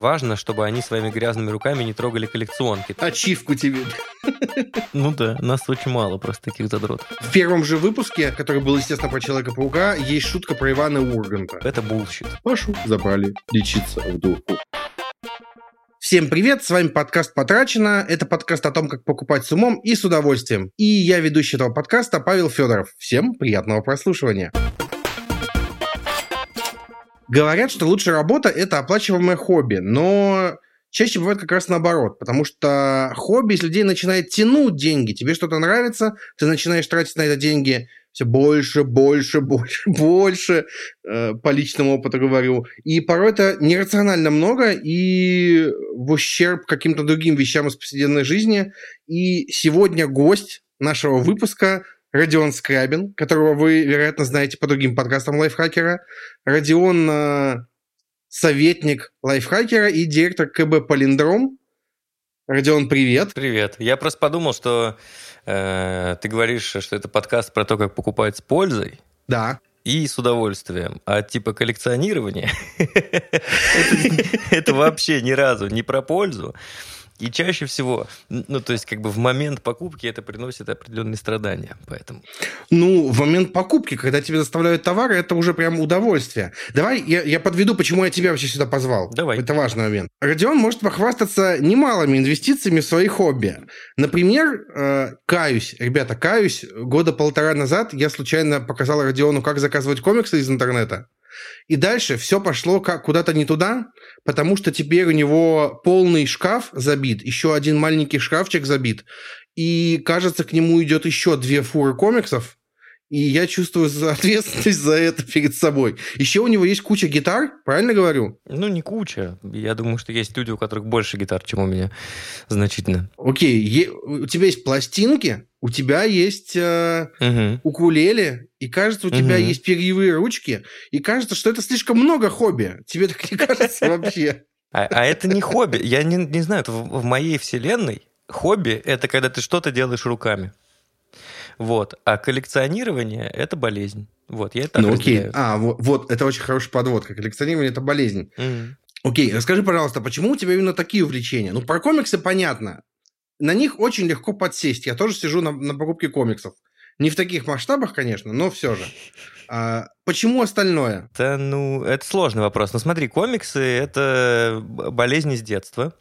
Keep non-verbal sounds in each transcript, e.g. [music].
Важно, чтобы они своими грязными руками не трогали коллекционки. Ачивку тебе. Ну да, нас очень мало просто таких задротов. В первом же выпуске, который был, естественно, про Человека-паука, есть шутка про Ивана Урганта. Это bullshit. Пашу забрали лечиться в дурку. Всем привет, с вами подкаст «Потрачено». Это подкаст о том, как покупать с умом и с удовольствием. И я ведущий этого подкаста Павел Федоров. Всем приятного прослушивания. Говорят, что лучшая работа – это оплачиваемое хобби, но чаще бывает как раз наоборот, потому что хобби из людей начинает тянуть деньги. Тебе что-то нравится, ты начинаешь тратить на это деньги все больше, больше, [laughs] больше, больше, э, по личному опыту говорю. И порой это нерационально много и в ущерб каким-то другим вещам из повседневной жизни. И сегодня гость нашего выпуска Родион Скрабин, которого вы, вероятно, знаете по другим подкастам лайфхакера. Родион э, советник лайфхакера и директор КБ «Полиндром». Родион, привет. Привет. Я просто подумал, что э, ты говоришь, что это подкаст про то, как покупать с пользой. Да. И с удовольствием. А типа коллекционирование [laughs] это вообще ни разу не про пользу. И чаще всего, ну, то есть, как бы в момент покупки это приносит определенные страдания, поэтому. Ну, в момент покупки, когда тебе доставляют товары, это уже прям удовольствие. Давай я, я подведу, почему я тебя вообще сюда позвал. Давай. Это важный момент. Родион может похвастаться немалыми инвестициями в свои хобби. Например, э, каюсь, ребята, каюсь, года полтора назад я случайно показал Родиону, как заказывать комиксы из интернета. И дальше все пошло как куда-то не туда, потому что теперь у него полный шкаф забит, еще один маленький шкафчик забит, и, кажется, к нему идет еще две фуры комиксов, и я чувствую [laughs] ответственность за это перед собой. Еще у него есть куча гитар, правильно говорю? Ну, не куча. Я думаю, что есть люди, у которых больше гитар, чем у меня. Значительно. Окей. У тебя есть пластинки, у тебя есть э, угу. укулеле, и кажется, у тебя угу. есть перьевые ручки, и кажется, что это слишком много хобби. Тебе так не [laughs] кажется вообще? А, а это не хобби. Я не, не знаю, в, в моей вселенной хобби – это когда ты что-то делаешь руками. Вот. А коллекционирование – это болезнь. Вот, я это Ну, окей. А, вот, вот, это очень хорошая подводка. Коллекционирование – это болезнь. Mm. Окей, расскажи, пожалуйста, почему у тебя именно такие увлечения? Ну, про комиксы понятно на них очень легко подсесть. Я тоже сижу на, на покупке комиксов. Не в таких масштабах, конечно, но все же. А, почему остальное? Да, ну, это сложный вопрос. Но смотри, комиксы — это болезнь с детства.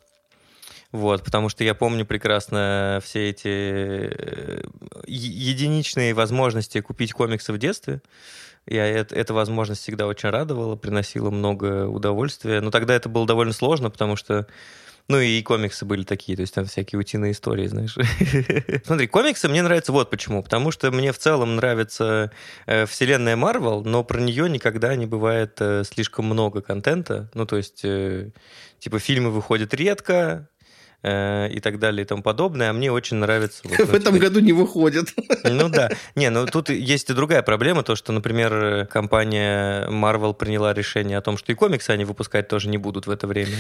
Вот, потому что я помню прекрасно все эти э, единичные возможности купить комиксы в детстве. Я, это, эта возможность всегда очень радовала, приносила много удовольствия. Но тогда это было довольно сложно, потому что ну и комиксы были такие, то есть там всякие утиные истории, знаешь. [laughs] Смотри, комиксы мне нравятся вот почему. Потому что мне в целом нравится э, вселенная Марвел, но про нее никогда не бывает э, слишком много контента. Ну то есть, э, типа, фильмы выходят редко, э, и так далее и тому подобное, а мне очень нравится... Вот, [laughs] в этом году не выходят. [laughs] Ну да. [laughs] Не, ну тут есть и другая проблема, то, что, например, компания Marvel приняла решение о том, что и комиксы они выпускать тоже не будут в это время.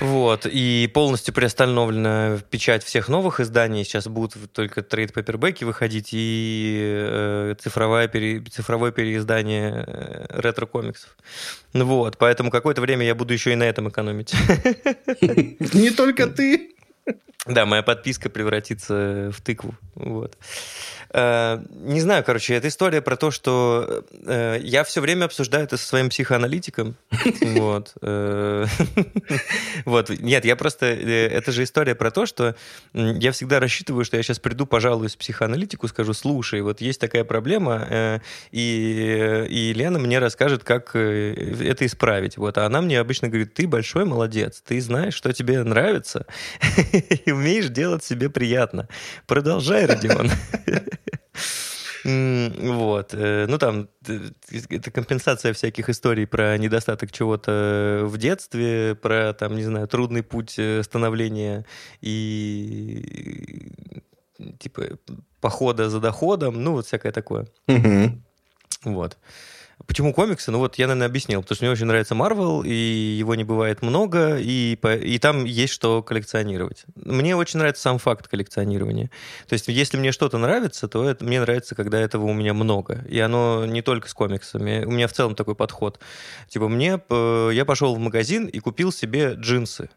Вот, и полностью приостановлена печать всех новых изданий. Сейчас будут только трейд-папербеки выходить и э, цифровое, пере, цифровое переиздание э, ретро-комиксов. Ну вот, поэтому какое-то время я буду еще и на этом экономить. [laughs] Не только ты. Да, моя подписка превратится в тыкву. Вот. Э, не знаю, короче, это история про то, что э, я все время обсуждаю это со своим психоаналитиком. [laughs] Вот. Э, [laughs] вот. Нет, я просто... Это же история про то, что я всегда рассчитываю, что я сейчас приду, пожалуюсь психоаналитику, скажу, слушай, вот есть такая проблема, и, и Лена мне расскажет, как это исправить. Вот. А она мне обычно говорит, ты большой молодец, ты знаешь, что тебе нравится, [laughs] и умеешь делать себе приятно. Продолжай, Родион. [laughs] Вот. Э, ну, там, это компенсация всяких историй про недостаток чего-то в детстве, про, там, не знаю, трудный путь э, становления и, типа, похода за доходом, ну, вот всякое такое. Вот. Почему комиксы? Ну вот я, наверное, объяснил. Потому что мне очень нравится Марвел, и его не бывает много, и, и там есть что коллекционировать. Мне очень нравится сам факт коллекционирования. То есть если мне что-то нравится, то это, мне нравится, когда этого у меня много. И оно не только с комиксами. У меня в целом такой подход. Типа мне... Я пошел в магазин и купил себе джинсы.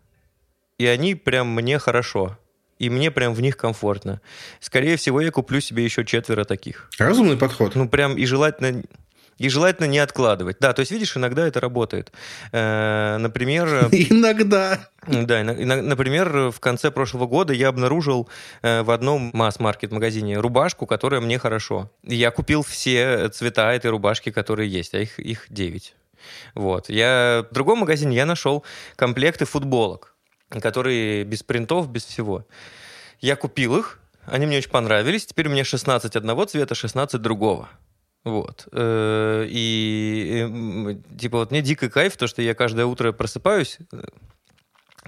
И они прям мне хорошо и мне прям в них комфортно. Скорее всего, я куплю себе еще четверо таких. Разумный подход. Ну, прям и желательно и желательно не откладывать. Да, то есть, видишь, иногда это работает. Э, например... [laughs] Иногда. Да, например, в конце прошлого года я обнаружил э, в одном масс-маркет магазине рубашку, которая мне хорошо. Я купил все цвета этой рубашки, которые есть, а их, их 9. Вот. Я в другом магазине я нашел комплекты футболок которые без принтов, без всего. Я купил их, они мне очень понравились. Теперь у меня 16 одного цвета, 16 другого. Вот. Э, и, типа, вот мне дико кайф, то, что я каждое утро просыпаюсь,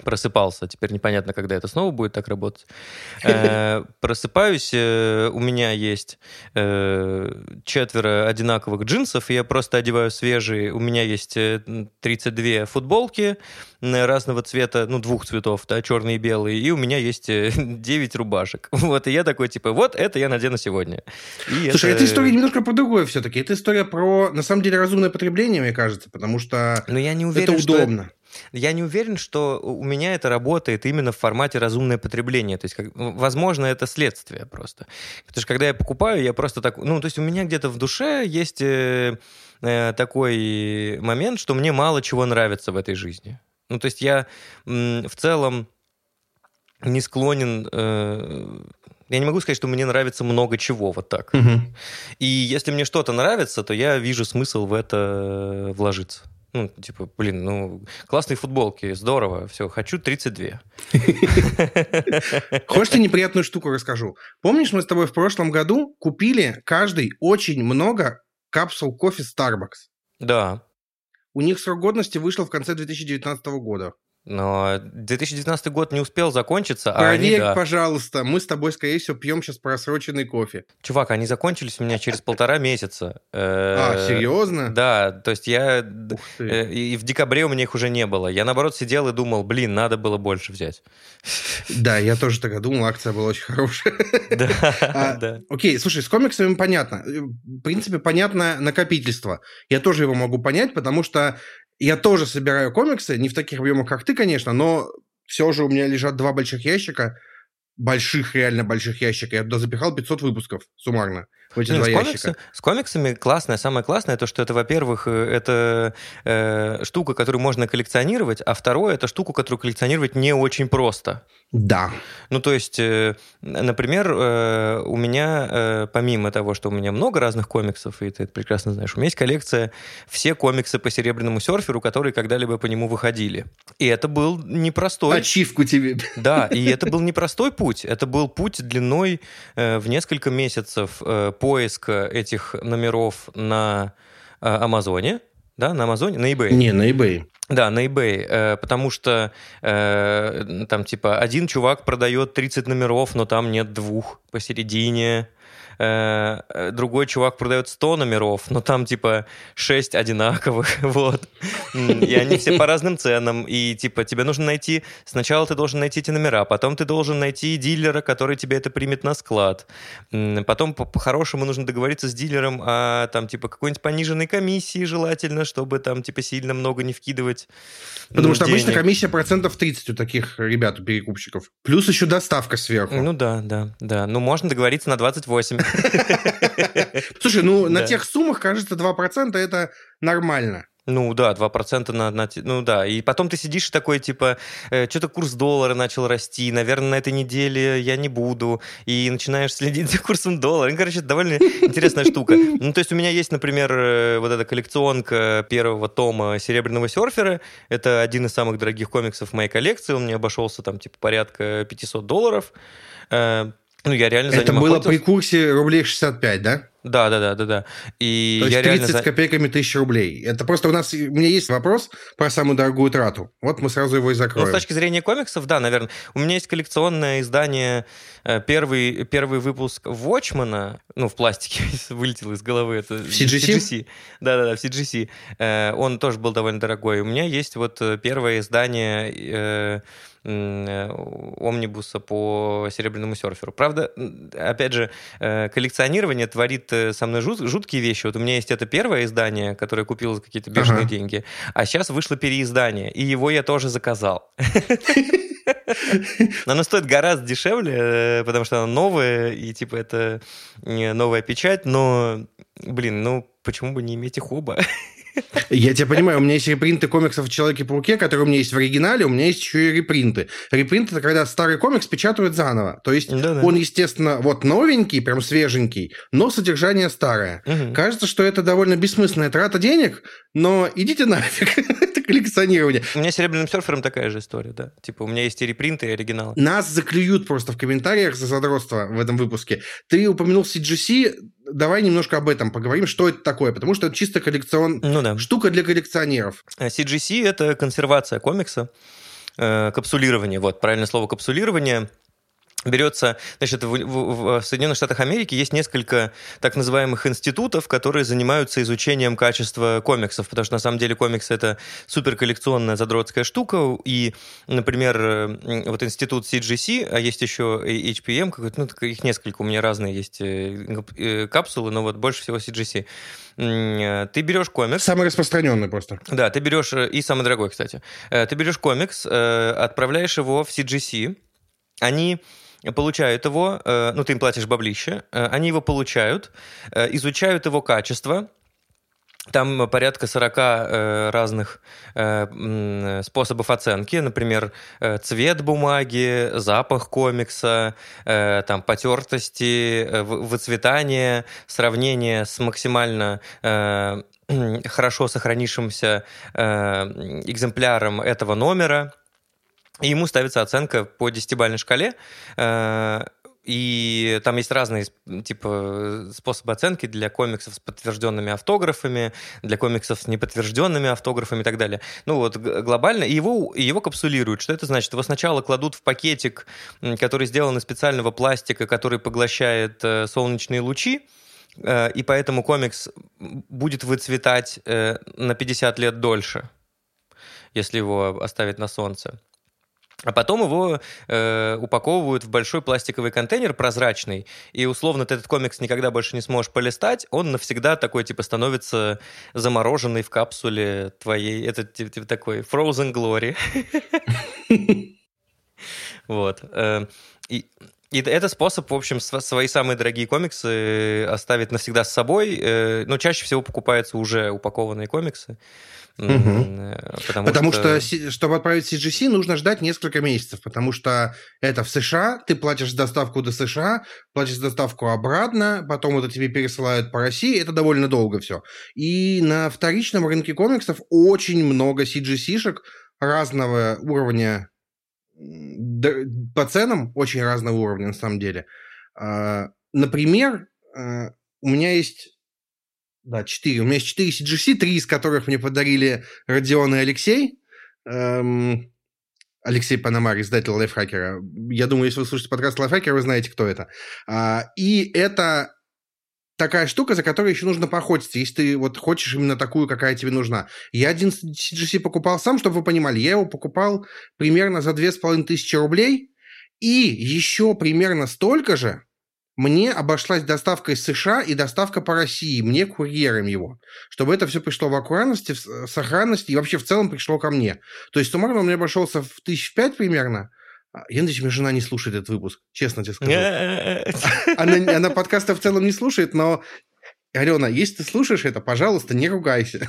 просыпался, теперь непонятно, когда это снова будет так работать. [laughs] Э, просыпаюсь, э, у меня есть э, четверо одинаковых джинсов, я просто одеваю свежие, у меня есть 32 футболки разного цвета, ну, двух цветов, да, черный и белый, и у меня есть [laughs] 9 рубашек. [laughs] Вот, и я такой, типа, вот это я надену сегодня. И Слушай, это... эта история немножко про другое все-таки. Это история про, на самом деле, разумное потребление, мне кажется, потому что Но я не уверен, это удобно. Что я не уверен, что у меня это работает именно в формате разумное потребление. То есть, как, возможно, это следствие просто. Потому что когда я покупаю, я просто так... Ну, то есть у меня где-то в душе есть э, э, такой момент, что мне мало чего нравится в этой жизни. Ну, то есть я м, в целом не склонен... Э, я не могу сказать, что мне нравится много чего вот так. Угу. И если мне что-то нравится, то я вижу смысл в это вложиться. Ну, типа, блин, ну, классные футболки, здорово, все, хочу 32. [laughs] Хочешь, тебе неприятную штуку расскажу? Помнишь, мы с тобой в прошлом году купили каждый очень много капсул кофе Starbucks? Да. У них срок годности вышел в конце 2019 года. Но 2019 год не успел закончиться, Проверь, а они, да. пожалуйста, мы с тобой, скорее всего, пьем сейчас просроченный кофе. Чувак, они закончились у меня через полтора месяца. А, серьезно? Да, то есть я... Э, и в декабре у меня их уже не было. Я, наоборот, сидел и думал, блин, надо было больше взять. Да, я тоже тогда думал, акция была очень хорошая. [laughs] А, да. Окей, слушай, с комиксами понятно. В принципе, понятно накопительство. Я тоже его могу понять, потому что я тоже собираю комиксы, не в таких объемах, как ты, конечно, но все же у меня лежат два больших ящика, больших, реально больших ящика. Я туда запихал 500 выпусков суммарно эти два с, комиксы, с комиксами классное, самое классное, то, что это, во-первых, э, это э, штука, которую можно коллекционировать, а второе, это штука, которую коллекционировать не очень просто. Да. Ну, то есть, э, например, э, у меня, э, помимо того, что у меня много разных комиксов, и ты это прекрасно знаешь, у меня есть коллекция все комиксы по Серебряному серферу, которые когда-либо по нему выходили. И это был непростой... Ачивку тебе. Да, и это был непростой путь. Это был путь длиной э, в несколько месяцев э, поиска этих номеров на э, Амазоне, да, на Амазоне, на eBay. Не, на eBay. Да, на eBay, э, потому что э, там типа один чувак продает 30 номеров, но там нет двух посередине. Э, другой чувак продает 100 номеров, но там типа 6 одинаковых, [laughs] вот. И они все по разным ценам, и типа тебе нужно найти, сначала ты должен найти эти номера, потом ты должен найти дилера, который тебе это примет на склад. Потом по-хорошему нужно договориться с дилером о там типа какой-нибудь пониженной комиссии желательно, чтобы там типа сильно много не вкидывать. Потому ну, что денег. обычно комиссия процентов 30 у таких ребят, у перекупщиков. Плюс еще доставка сверху. Ну да, да, да. Ну можно договориться на 28. [laughs] Слушай, ну на тех суммах, кажется, 2% это нормально. Ну да, 2% на, на... Ну да, и потом ты сидишь такой, типа, э, что-то курс доллара начал расти, наверное, на этой неделе я не буду, и начинаешь следить за курсом доллара. Ну, короче, это довольно интересная штука. Ну, то есть у меня есть, например, э, вот эта коллекционка первого тома «Серебряного серфера». Это один из самых дорогих комиксов в моей коллекции. Он мне обошелся там, типа, порядка 500 долларов. Ну, я реально за Это было при курсе рублей 65, да? Да, да, да, да, да. И То есть я 30 реально... с копейками тысяч рублей. Это просто у нас... У меня есть вопрос про самую дорогую трату. Вот мы сразу его и Ну, закроем. с точки зрения комиксов, да, наверное. У меня есть коллекционное издание, э, первый, первый выпуск Watchman, ну, в пластике, [laughs] вылетел из головы. Это в CGC? Да-да-да, в CGC. Э, Он тоже был довольно дорогой. У меня есть вот э, первое издание омнибуса по серебряному серферу. Правда, опять же, э, коллекционирование творит э, со мной жут- жуткие вещи. Вот у меня есть это первое издание, которое я купил за какие-то бешеные Ага. деньги, а сейчас вышло переиздание, и его я тоже заказал. [laughs] Но оно стоит гораздо дешевле, э, потому что оно новое, и типа это новая печать, но, блин, ну почему бы не иметь их оба? Я тебя понимаю, у меня есть репринты комиксов «Человеке-пауке», которые у меня есть в оригинале, у меня есть еще и репринты. Репринт – это когда старый комикс печатают заново. То есть Да-да. он, естественно, вот новенький, прям свеженький, но содержание старое. Мгм. Кажется, что это довольно бессмысленная трата денег, но идите нафиг, [laughs] это коллекционирование. У меня с серебряным серфером такая же история, да. Типа у меня есть и репринты, и оригинал. Нас заклюют просто в комментариях за задротство в этом выпуске. Ты упомянул CGC, давай немножко об этом поговорим, что это такое, потому что это чисто коллекцион... Ну да. Штука для коллекционеров. Э, CGC — это консервация комикса, э, капсулирование, вот, правильное слово капсулирование. Берется, значит, в, в- в Соединенных Штатах Америки есть несколько так называемых институтов, которые занимаются изучением качества комиксов, потому что на самом деле комикс это суперколлекционная задротская штука, и, например, вот институт CGC, а есть еще HPM, какой-то, ну, их несколько, у меня разные есть э, э, капсулы, но вот больше всего CGC. Э, Ты берешь комикс, Самый распространенный просто. да, ты берешь, и самый дорогой, кстати, ты берешь комикс, отправляешь его в CGC, они получают его, э, ну, ты им платишь баблище, э, они его получают, э, изучают его качество, там порядка 40 э, разных способов оценки, например, цвет бумаги, запах комикса, там потертости, вы- выцветание, сравнение с максимально [clears throat] хорошо сохранившимся экземпляром этого номера. И ему ставится оценка по десятибалльной шкале. э, И там есть разные типа способы оценки для комиксов с подтвержденными автографами, для комиксов с неподтвержденными автографами и так далее. Ну вот глобально. Его, его капсулируют. Что это значит? Его сначала кладут в пакетик, который сделан из специального пластика, который поглощает э, солнечные лучи. Э, И поэтому комикс будет выцветать на 50 лет дольше, если его оставить на солнце. А потом его э, упаковывают в большой пластиковый контейнер прозрачный, и условно ты этот комикс никогда больше не сможешь полистать, он навсегда такой типа становится замороженный в капсуле твоей, это типа, типа такой frozen glory. Вот. э, И, это способ, в общем, св- свои самые дорогие комиксы оставить навсегда с собой. э, Но чаще всего покупаются уже упакованные комиксы. Э, Потому, Потому что, что чтобы отправить CGC, нужно ждать несколько месяцев, потому что это в США, ты платишь доставку до США, платишь доставку обратно, потом это тебе пересылают по России, это довольно долго все. И на вторичном рынке комиксов очень много CGC-шек разного уровня, по ценам очень разного уровня на самом деле. А, Например, э, у меня есть да, четыре. У меня есть четыре CGC, три из которых мне подарили Родион и Алексей. Эм, Алексей Панамар, издатель Лайфхакера. Я думаю, если вы слушаете подкаст Лайфхакера, вы знаете, кто это. А, и это такая штука, за которой еще нужно поохотиться, если ты вот хочешь именно такую, какая тебе нужна. Я один CGC покупал сам, чтобы вы понимали. Я его покупал примерно за две с половиной тысячи рублей. И еще примерно столько же мне обошлась доставка из США и доставка по России, мне курьером его, чтобы это все пришло в аккуратности, в с- сохранности и вообще в целом пришло ко мне. То есть суммарно он мне обошелся в тысяч пять примерно. Я надеюсь, моя жена не слушает этот выпуск, честно тебе скажу. [laughs] Она, она подкаста в целом не слушает, но, Алена, если ты слушаешь это, пожалуйста, не ругайся.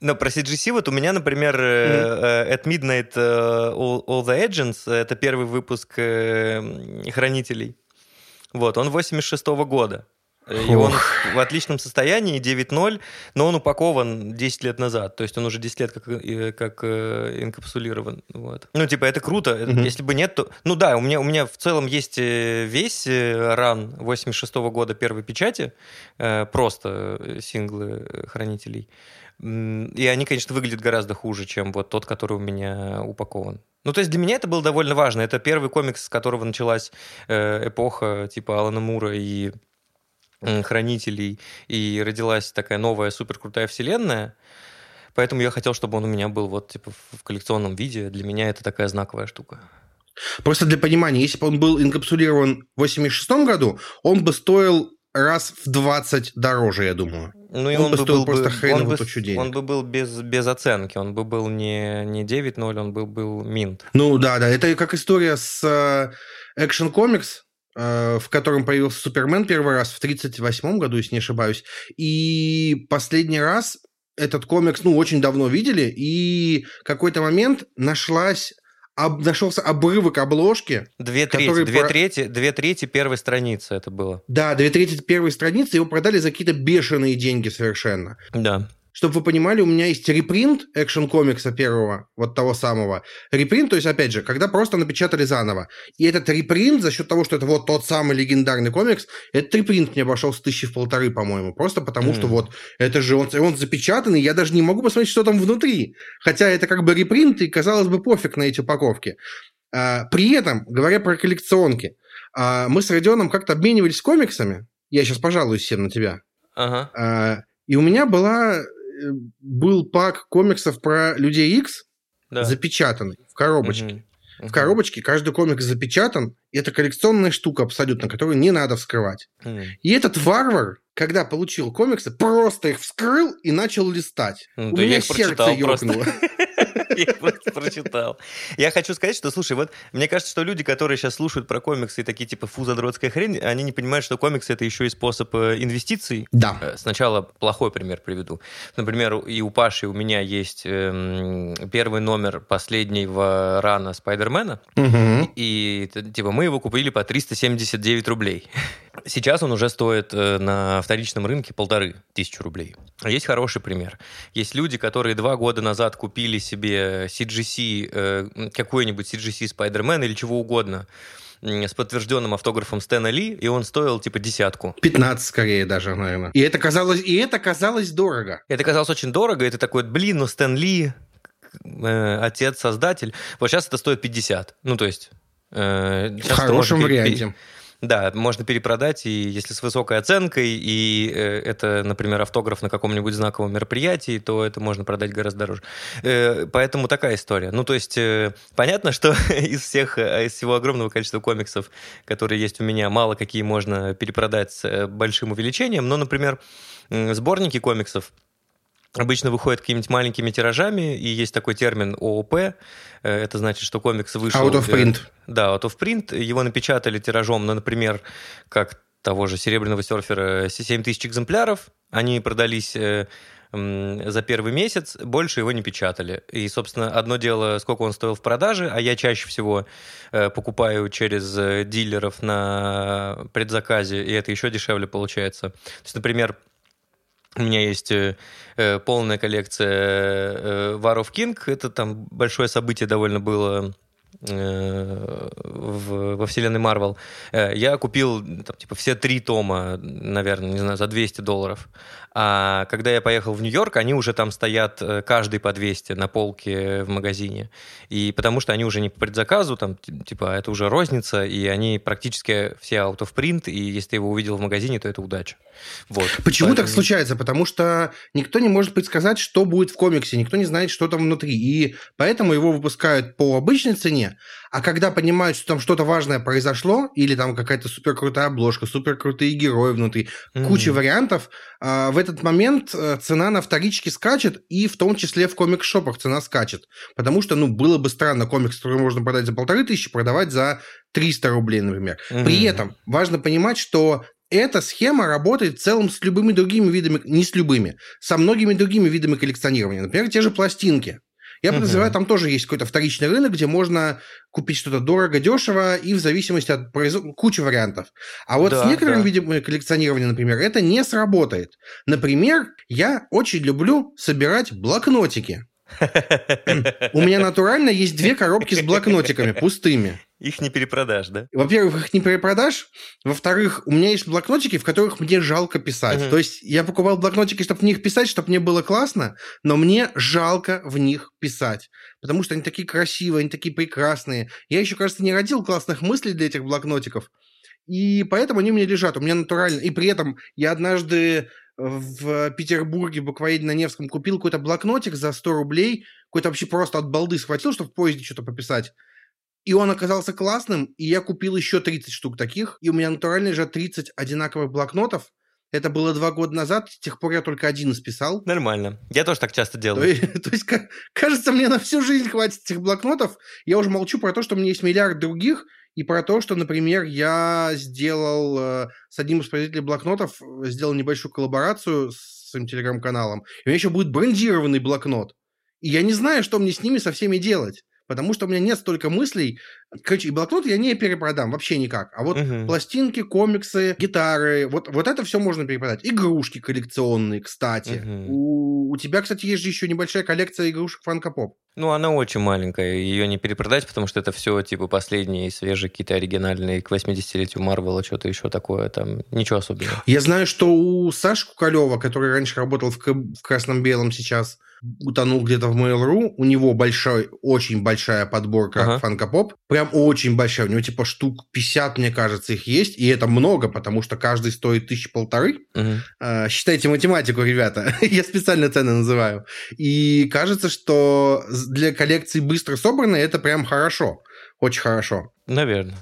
Но про CGC вот у меня, например, э, At Midnight э, All, All the Agents, это первый выпуск Хранителей. Вот, он 86 года. И он в отличном состоянии, 9.0, но он упакован 10 лет назад. То есть он уже 10 лет как, как инкапсулирован. Вот. Ну, типа, это круто. Угу. Если бы нет, то... Ну да, у меня, у меня в целом есть весь ран 86 -го года первой печати, просто синглы хранителей. И они, конечно, выглядят гораздо хуже, чем вот тот, который у меня упакован. Ну, то есть для меня это было довольно важно. Это первый комикс, с которого началась эпоха типа Алана Мура и хранителей, и родилась такая новая суперкрутая вселенная. Поэтому я хотел, чтобы он у меня был вот типа в коллекционном виде. Для меня это такая знаковая штука. Просто для понимания, если бы он был инкапсулирован в 86 году, он бы стоил раз в 20 дороже, я думаю. Ну, и он, он бы стоил был просто хреново тучу денег. Он бы был без, без оценки, он бы был не, не 9.0, он бы был минт. Ну да, да, это как история с э, Action Comics, Э, в котором появился Супермен первый раз в 1938 году, если не ошибаюсь. И последний раз этот комикс, ну, очень давно видели, и какой-то момент нашлась об, нашелся обрывок обложки. Две трети, две, про... трети, две трети первой страницы это было. Да, две трети первой страницы, его продали за какие-то бешеные деньги совершенно. Да. Чтобы вы понимали, у меня есть репринт экшен комикса первого, вот того самого. Репринт, то есть, опять же, когда просто напечатали заново. И этот репринт, за счет того, что это вот тот самый легендарный комикс, этот репринт мне обошел с тысячи в полторы, по-моему. Просто потому, mm. что вот это же он, он запечатанный, я даже не могу посмотреть, что там внутри. Хотя это как бы репринт, и, казалось бы, пофиг на эти упаковки. А, при этом, говоря про коллекционки, а, мы с Родионом как-то обменивались комиксами. Я сейчас пожалуюсь всем на тебя. Ага. А, и у меня была был пак комиксов про Людей Икс, да. запечатанный в коробочке. Угу. Угу. В коробочке каждый комикс запечатан, и это коллекционная штука абсолютно, которую не надо вскрывать. Угу. И этот варвар, когда получил комиксы, просто их вскрыл и начал листать. Ну, У меня сердце ёкнуло. [laughs] [laughs] Я просто прочитал. Я хочу сказать, что, слушай, вот мне кажется, что люди, которые сейчас слушают про комиксы и такие типа фу, задротская хрень, они не понимают, что комиксы это еще и способ э, инвестиций. Да. Э, сначала плохой пример приведу. Например, и у Паши у меня есть эм, первый номер последнего рана Спайдермена. Угу. И типа мы его купили по 379 рублей. [laughs] Сейчас он уже стоит э, на вторичном рынке полторы тысячи рублей. Есть хороший пример. Есть люди, которые два года назад купили себе CGC, э, какой-нибудь CGC Spider-Man или чего угодно, с подтвержденным автографом Стэна Ли, и он стоил типа десятку. 15 скорее даже, наверное. И это казалось, и это казалось дорого. Это казалось очень дорого, и ты такой, блин, ну Стэн Ли, э, отец, создатель. Вот сейчас это стоит 50. Ну, то есть... Э, в хорошем варианте. Да, можно перепродать, и если с высокой оценкой, и э, это, например, автограф на каком-нибудь знаковом мероприятии, то это можно продать гораздо дороже. Э, поэтому такая история. Ну, то есть, э, понятно, что [laughs] из всех, из всего огромного количества комиксов, которые есть у меня, мало какие можно перепродать с большим увеличением, но, например, сборники комиксов, обычно выходят какими-нибудь маленькими тиражами, и есть такой термин ООП. Э, это значит, что комикс вышел... Out of print. Да, out of print. Его напечатали тиражом, ну, например, как того же «Серебряного серфера» 7 тысяч экземпляров. Они продались э, за первый месяц, больше его не печатали. И, собственно, одно дело, сколько он стоил в продаже, а я чаще всего э, покупаю через дилеров на предзаказе, и это еще дешевле получается. То есть, например, у меня есть э, э, полная коллекция э, War of King. Это там большое событие довольно было э, в, во вселенной Марвел. Э, я купил там, типа все три тома, наверное, не знаю, за 200 долларов. А когда я поехал в Нью-Йорк, они уже там стоят э, каждый по 200 на полке в магазине. И потому что они уже не по предзаказу, там, типа, это уже розница, и они практически все out of print, и если ты его увидел в магазине, то это удача. Вот. Почему Поэтому... так случается? Потому что никто не может предсказать, что будет в комиксе, никто не знает, что там внутри. И поэтому его выпускают по обычной цене, а когда понимают, что там что-то важное произошло, или там какая-то суперкрутая обложка, суперкрутые герои внутри, mm-hmm. куча вариантов, а, в этот момент э, цена на вторичке скачет, и в том числе в комикс-шопах цена скачет. Потому что, ну, было бы странно комикс, который можно продать за полторы тысячи, продавать за 300 рублей, например. Mm-hmm. При этом важно понимать, что эта схема работает в целом с любыми другими видами, не с любыми, со многими другими видами коллекционирования. Например, те же пластинки. Я подозреваю, там тоже есть какой-то вторичный рынок, где можно купить что-то дорого, дешево и в зависимости от производства, куча вариантов. А вот да, с некоторым да. видом коллекционирования, например, это не сработает. Например, я очень люблю собирать блокнотики. [laughs] У меня натурально есть две коробки с блокнотиками пустыми. Их не перепродашь, да? Во-первых, их не перепродашь. Во-вторых, у меня есть блокнотики, в которых мне жалко писать. Угу. То есть я покупал блокнотики, чтобы в них писать, чтобы мне было классно, но мне жалко в них писать. Потому что они такие красивые, они такие прекрасные. Я еще, кажется, не родил классных мыслей для этих блокнотиков. И поэтому они у меня лежат. У меня натурально. И при этом я однажды в Петербурге, буквоеде на Невском, купил какой-то блокнотик за 100 рублей, какой-то вообще просто от балды схватил, чтобы в поезде что-то пописать. И он оказался классным, и я купил еще 30 штук таких, и у меня натурально же 30 одинаковых блокнотов. Это было два года назад, с тех пор я только один исписал. Нормально. Я тоже так часто делаю. То, [laughs] то есть, кажется, мне на всю жизнь хватит этих блокнотов. Я уже молчу про то, что у меня есть миллиард других, и про то, что, например, я сделал э, с одним из производителей блокнотов, сделал небольшую коллаборацию с своим телеграм-каналом, и у меня еще будет брендированный блокнот. И я не знаю, что мне с ними со всеми делать потому что у меня нет столько мыслей. Короче, и блокноты я не перепродам вообще никак. А вот угу. пластинки, комиксы, гитары, вот, вот это все можно перепродать. Игрушки коллекционные, кстати. Угу. У, у тебя, кстати, есть же еще небольшая коллекция игрушек Фанка Поп. Ну, она очень маленькая, ее не перепродать, потому что это все, типа, последние, свежие, какие-то оригинальные, к 80-летию Марвела, что-то еще такое, там, ничего особенного. Я знаю, что у Саши Кукалева, который раньше работал в, в Красном-Белом, сейчас утонул где-то в Mail.ru, у него большой, очень большая подборка ага. фанкопоп, прям очень большая, у него типа штук 50, мне кажется, их есть, и это много, потому что каждый стоит тысячи полторы. Угу. считайте математику, ребята, [laughs] я специально цены называю. И кажется, что для коллекции быстро собранной это прям хорошо, очень хорошо. Наверное.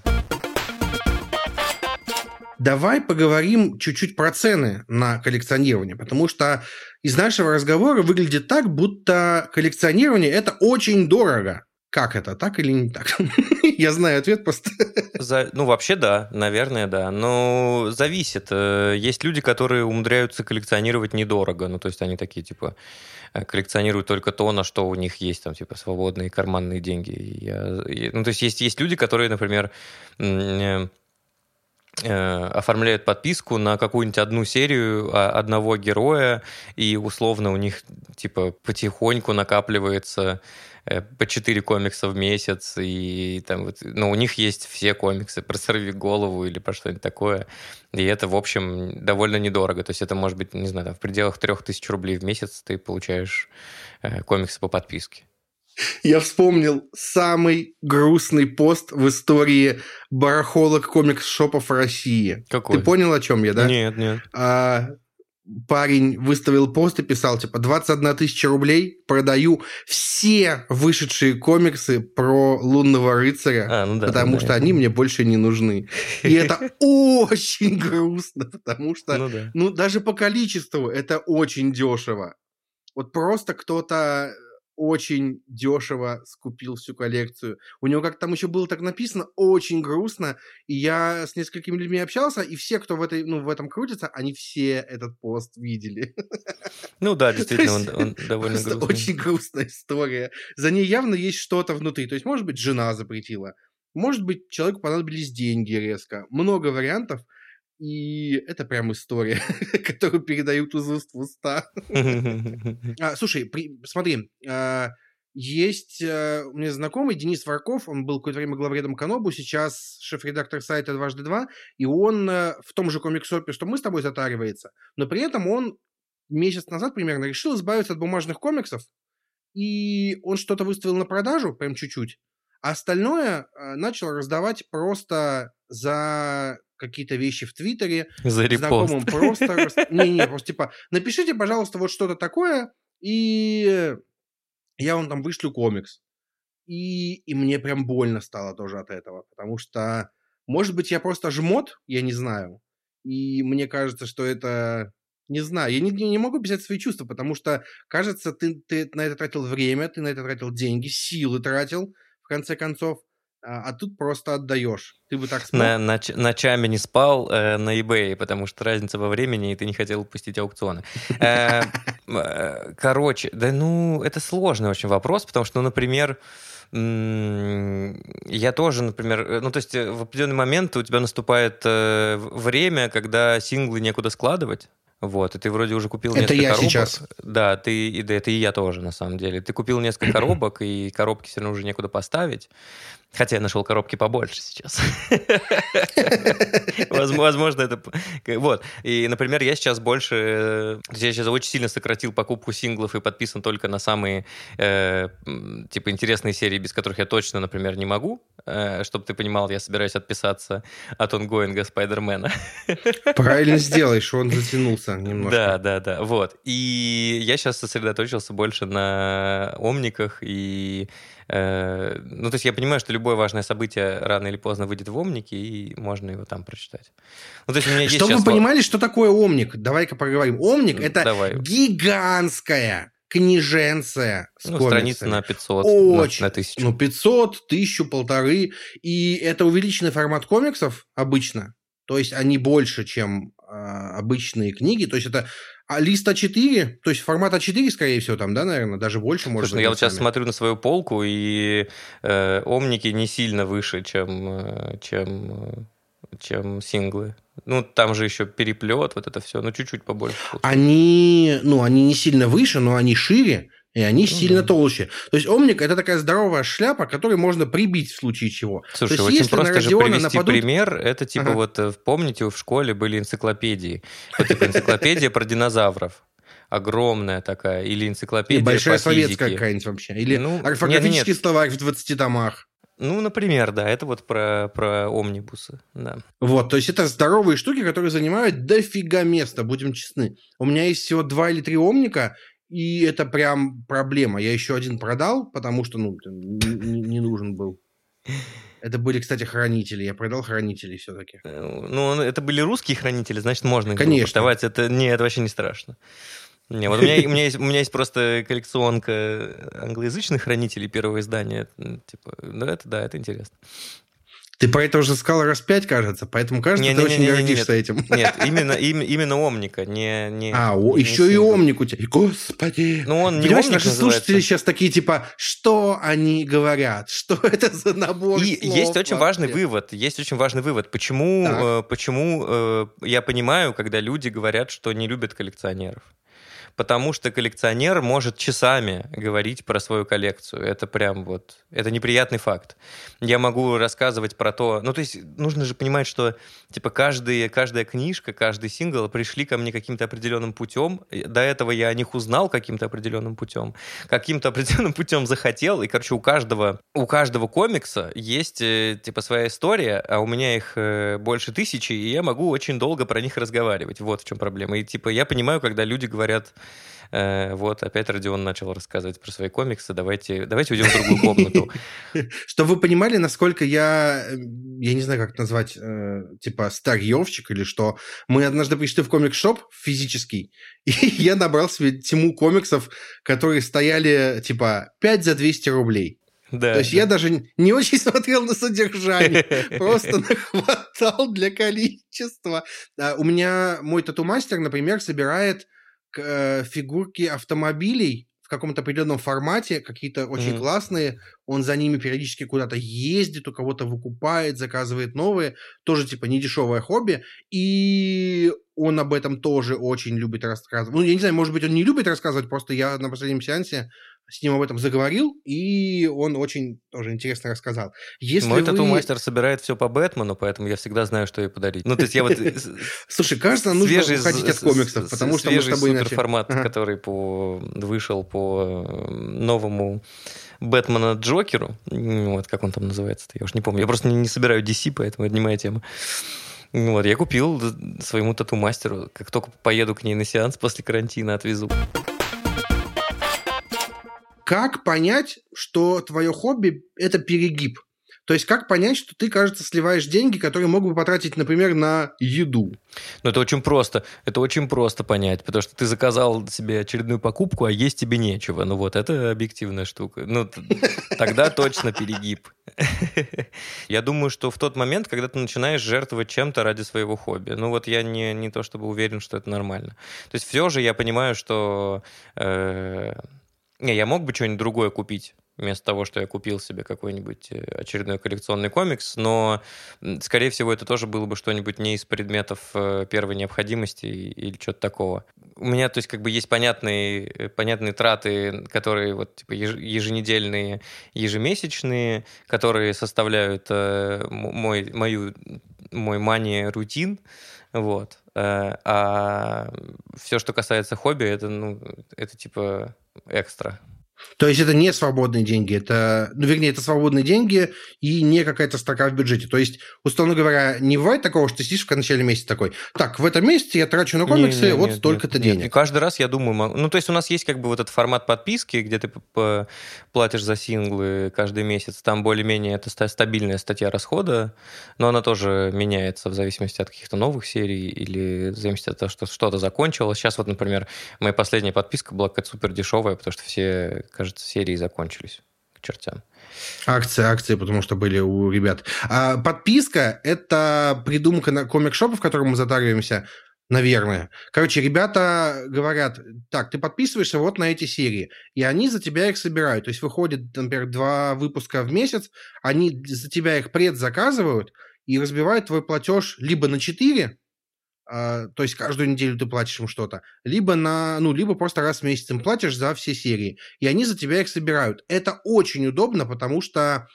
Давай поговорим чуть-чуть про цены на коллекционирование, потому что из нашего разговора выглядит так, будто коллекционирование это очень дорого. Как это, так или не так? [laughs] Я знаю ответ просто. За, ну, вообще да, наверное, да. Но зависит. Э, есть люди, которые умудряются коллекционировать недорого. Ну, то есть они такие, типа, э, коллекционируют только то, на что у них есть, там, типа, свободные карманные деньги. Я, ну, то есть есть, есть люди, которые, например, Э, оформляют подписку на какую-нибудь одну серию а, одного героя, и условно у них типа потихоньку накапливается э, по 4 комикса в месяц, и там вот, ну, у них есть все комиксы про «Сорви голову» или про что-нибудь такое, и это, в общем, довольно недорого, то есть это может быть, не знаю, там, в пределах 3000 рублей в месяц ты получаешь э, комиксы по подписке. Я вспомнил самый грустный пост в истории барахолок комикс-шопов России. Какой? Ты понял, о чем я, да? Нет, нет. А, парень выставил пост и писал, типа, 21 тысяча рублей, продаю все вышедшие комиксы про лунного рыцаря, а, ну да, потому да, что да. они мне больше не нужны. И это [laughs] очень грустно, потому что, ну, да. ну, даже по количеству это очень дешево. Вот просто кто-то очень дешево скупил всю коллекцию. У него как там еще было так написано, очень грустно. И я с несколькими людьми общался, и все, кто в, этой, ну, в этом крутится, они все этот пост видели. Ну да, [laughs] действительно, он, он довольно грустный. Очень грустная история. За ней явно есть что-то внутри. То есть, может быть, жена запретила. Может быть, человеку понадобились деньги резко. Много вариантов. И это прям история, [laughs] которую передают из уст в уста. [laughs] а, слушай, при, смотри, а, есть а, у меня знакомый Денис Варков, он был какое-то время главредом Канобу, сейчас шеф-редактор сайта «Дважды два», и он а, в том же комиксопе, что мы с тобой затаривается, но при этом он месяц назад примерно решил избавиться от бумажных комиксов, и он что-то выставил на продажу, прям чуть-чуть, а остальное а, начал раздавать просто за какие-то вещи в Твиттере. За Знакомым просто... [laughs] Не-не, просто типа, напишите, пожалуйста, вот что-то такое, и я вам там вышлю комикс. И, и мне прям больно стало тоже от этого, потому что, может быть, я просто жмот, я не знаю. И мне кажется, что это... Не знаю, я не, не могу писать свои чувства, потому что, кажется, ты, ты на это тратил время, ты на это тратил деньги, силы тратил, в конце концов а, а тут просто отдаешь. Ты бы так смог? На, ноч, ночами не спал э, на eBay, потому что разница во времени, и ты не хотел упустить аукционы. Э, [laughs] Э, короче, да ну, это сложный очень вопрос, потому что, ну, например, я тоже, например, э, ну, то есть в определенный момент у тебя наступает время, когда синглы некуда складывать, вот, и ты вроде уже купил это несколько я коробок. сейчас. Да, ты, да, это и я тоже, на самом деле. Ты купил несколько [clears throat] коробок, и коробки все равно уже некуда поставить. Хотя я нашел коробки побольше сейчас. [laughs] Возможно, это... Вот. И, например, я сейчас больше... Я сейчас очень сильно сократил покупку синглов и подписан только на самые, э, типа, интересные серии, без которых я точно, например, не могу. Э, чтобы ты понимал, я собираюсь отписаться от онгоинга Спайдермена. [laughs] Правильно сделаешь, он затянулся немножко. Да, да, да. Вот. И я сейчас сосредоточился больше на омниках и Э, ну, то есть я понимаю, что любое важное событие рано или поздно выйдет в Омнике, и можно его там прочитать. Ну, то есть у меня есть Чтобы вы понимали, что такое Омник, давай-ка поговорим. Омник – это давай. гигантская книженция с ну, страница на 500, Очень. На, на 1000. Ну, 500, 1000, полторы. И это увеличенный формат комиксов обычно. То есть они больше, чем обычные книги. То есть это а лист А4, то есть формат А4, скорее всего, там, да, наверное, даже больше может Слушай, ну я вот сейчас смотрю на свою полку, и э, омники не сильно выше, чем, э, чем, э, чем синглы. Ну, там же еще переплет, вот это все, ну, чуть-чуть побольше. Они, ну, они не сильно выше, но они шире, и они ну, сильно да. толще. То есть омник это такая здоровая шляпа, которую можно прибить в случае чего. Слушай, То есть, очень просто же привести нападут... пример. Это типа ага. вот, э, помните, в школе были энциклопедии. Вот типа энциклопедия про динозавров огромная такая, или энциклопедия И большая по советская какая-нибудь вообще. Или ну, орфографический нет, нет. словарь в 20 томах. Ну, например, да, это вот про, про омнибусы, да. Вот, то есть это здоровые штуки, которые занимают дофига места, будем честны. У меня есть всего два или три омника, и это прям проблема. Я еще один продал, потому что, ну, не, не нужен был. Это были, кстати, хранители. Я продал хранителей все-таки. Э, ну, это были русские хранители, значит, можно их Конечно. продавать. Это, не, это вообще не страшно. Не, вот у меня, у, меня есть, у меня есть просто коллекционка англоязычных хранителей первого издания. Типа, да, это, да, это интересно. Ты про это уже сказал раз пять, кажется, поэтому кажется, не, ты не, очень не, гордишься нет, этим. Нет, именно, им, именно Омника, не... не а, о, не еще и Омник у тебя. Господи! Ну, он не Понимаешь, наши слушатели сейчас такие, типа, что они говорят? Что [laughs] это за набор И слов есть очень важный вывод, есть очень важный вывод. Почему, э, почему э, я понимаю, когда люди говорят, что не любят коллекционеров? Потому что коллекционер может часами говорить про свою коллекцию. Это прям вот, это неприятный факт. Я могу рассказывать про то, ну то есть нужно же понимать, что типа каждый, каждая книжка, каждый сингл пришли ко мне каким-то определенным путем. До этого я о них узнал каким-то определенным путем, каким-то [laughs] определенным путем захотел, и короче у каждого у каждого комикса есть э, типа своя история, а у меня их э, больше тысячи, и я могу очень долго про них разговаривать. Вот в чем проблема. И типа я понимаю, когда люди говорят вот, опять Родион начал рассказывать про свои комиксы. Давайте, давайте уйдем в другую комнату. [laughs] Чтобы вы понимали, насколько я, я не знаю, как это назвать, э, типа старьевщик или что. Мы однажды пришли в комикс-шоп физический, [laughs] и я набрал себе тему комиксов, которые стояли, типа, 5 за 200 рублей. Да, То есть да. я даже не очень [laughs] смотрел на содержание, просто нахватал для количества. У меня мой тату-мастер, например, собирает э, фигурки автомобилей в каком-то определенном формате, какие-то очень mm-hmm. классные. Он за ними периодически куда-то ездит, у кого-то выкупает, заказывает новые. Тоже типа недешевое хобби. И он об этом тоже очень любит рассказывать. Ну, я не знаю, может быть, он не любит рассказывать, просто я на последнем сеансе с ним об этом заговорил, и он очень тоже интересно рассказал. Если Мой вы... тату-мастер собирает все по Бэтмену, поэтому я всегда знаю, что ей подарить. Ну, то есть я вот... [laughs] Слушай, кажется, нужно уходить от комиксов, потому что мы с тобой иначе... формат, который вышел по новому Бэтмена Джокеру, вот как он там называется я уж не помню. Я просто не, не собираю DC, поэтому это не моя тема. Вот, я купил своему тату-мастеру, как только поеду к ней на сеанс после карантина, отвезу. Как понять, что твое хобби – это перегиб? То есть как понять, что ты, кажется, сливаешь деньги, которые мог бы потратить, например, на еду? Ну, это очень просто. Это очень просто понять, потому что ты заказал себе очередную покупку, а есть тебе нечего. Ну вот, это объективная штука. Ну, тогда точно перегиб. [laughs] Я думаю, что в тот момент, когда ты начинаешь жертвовать чем-то ради своего хобби, ну вот я не, не то чтобы уверен, что это нормально. То есть все же я понимаю, что... Не, я мог бы что-нибудь другое купить вместо того, что я купил себе какой-нибудь э, очередной коллекционный комикс, но, скорее всего, это тоже было бы что-нибудь не из предметов э, первой необходимости или что-то такого. У меня, то есть, как бы есть понятные, э, понятные траты, которые вот типа еженедельные, ежемесячные, которые составляют мой, мою, мой мани-рутин, вот. А все, что касается хобби, это, ну, это типа экстра. То есть это не свободные деньги, это, ну, вернее, это свободные деньги и не какая-то строка в бюджете. То есть, условно говоря, не бывает такого, что ты сидишь в начале месяца такой, так, в этом месяце я трачу на комиксы не, не, вот столько-то денег. Нет. И каждый раз я думаю, ну, то есть у нас есть как бы вот этот формат подписки, где ты платишь за синглы каждый месяц, там более-менее это стабильная статья расхода, но она тоже меняется в зависимости от каких-то новых серий или в зависимости от того, что что-то закончилось. Сейчас вот, например, моя последняя подписка была какая-то супер дешевая, потому что все кажется, серии закончились к чертям. Акции, акции, потому что были у ребят. А подписка – это придумка на комик-шопа, в котором мы затариваемся, наверное. Короче, ребята говорят, так, ты подписываешься вот на эти серии, и они за тебя их собирают. То есть выходит, например, два выпуска в месяц, они за тебя их предзаказывают и разбивают твой платеж либо на 4, а, то есть каждую неделю ты платишь им что-то, либо на, ну, либо просто раз в месяц им платишь за все серии, и они за тебя их собирают. Это очень удобно, потому что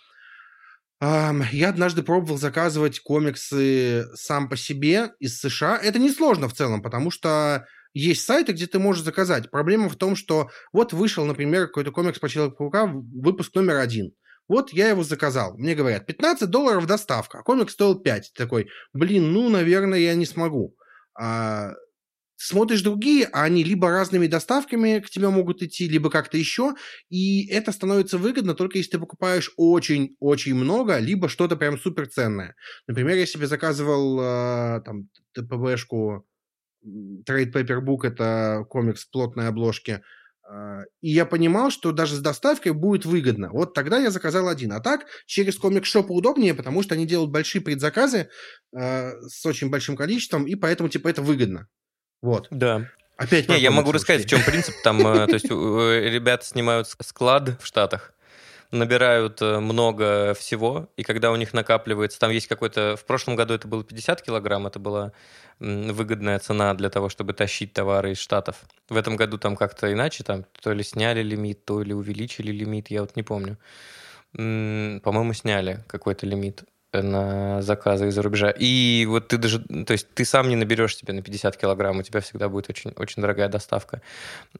Um, я однажды пробовал заказывать комиксы сам по себе из США. Это несложно в целом, потому что есть сайты, где ты можешь заказать. Проблема в том, что вот вышел, например, какой-то комикс по Человеку-паука, выпуск номер один. Вот я его заказал. Мне говорят, 15 долларов доставка, а комикс стоил 5. Ты такой, блин, ну, наверное, я не смогу. А, смотришь другие, а они либо разными доставками к тебе могут идти, либо как-то еще, и это становится выгодно только если ты покупаешь очень-очень много, либо что-то прям супер ценное. Например, я себе заказывал э, там ТПБшку Trade Paper это комикс плотной обложки, а, и я понимал, что даже с доставкой будет выгодно. Вот тогда я заказал один. А так, через комик-шоп удобнее, потому что они делают большие предзаказы э, с очень большим количеством, и поэтому, типа, это выгодно. Вот. Да. Опять Не, я могу рассказать, в чем принцип. Там, э, то есть, ребята снимают склад в Штатах, набирают э, много всего, и когда у них накапливается, там есть какой-то, в прошлом году это было 50 килограмм, это была выгодная цена для того, чтобы тащить товары из Штатов. В этом году там как-то иначе, там то ли сняли лимит, то ли увеличили лимит, я вот не помню. По-моему, сняли какой-то лимит на заказы из-за рубежа. И вот ты даже, то есть ты сам не наберешь себе на 50 килограмм, у тебя всегда будет очень, очень дорогая доставка.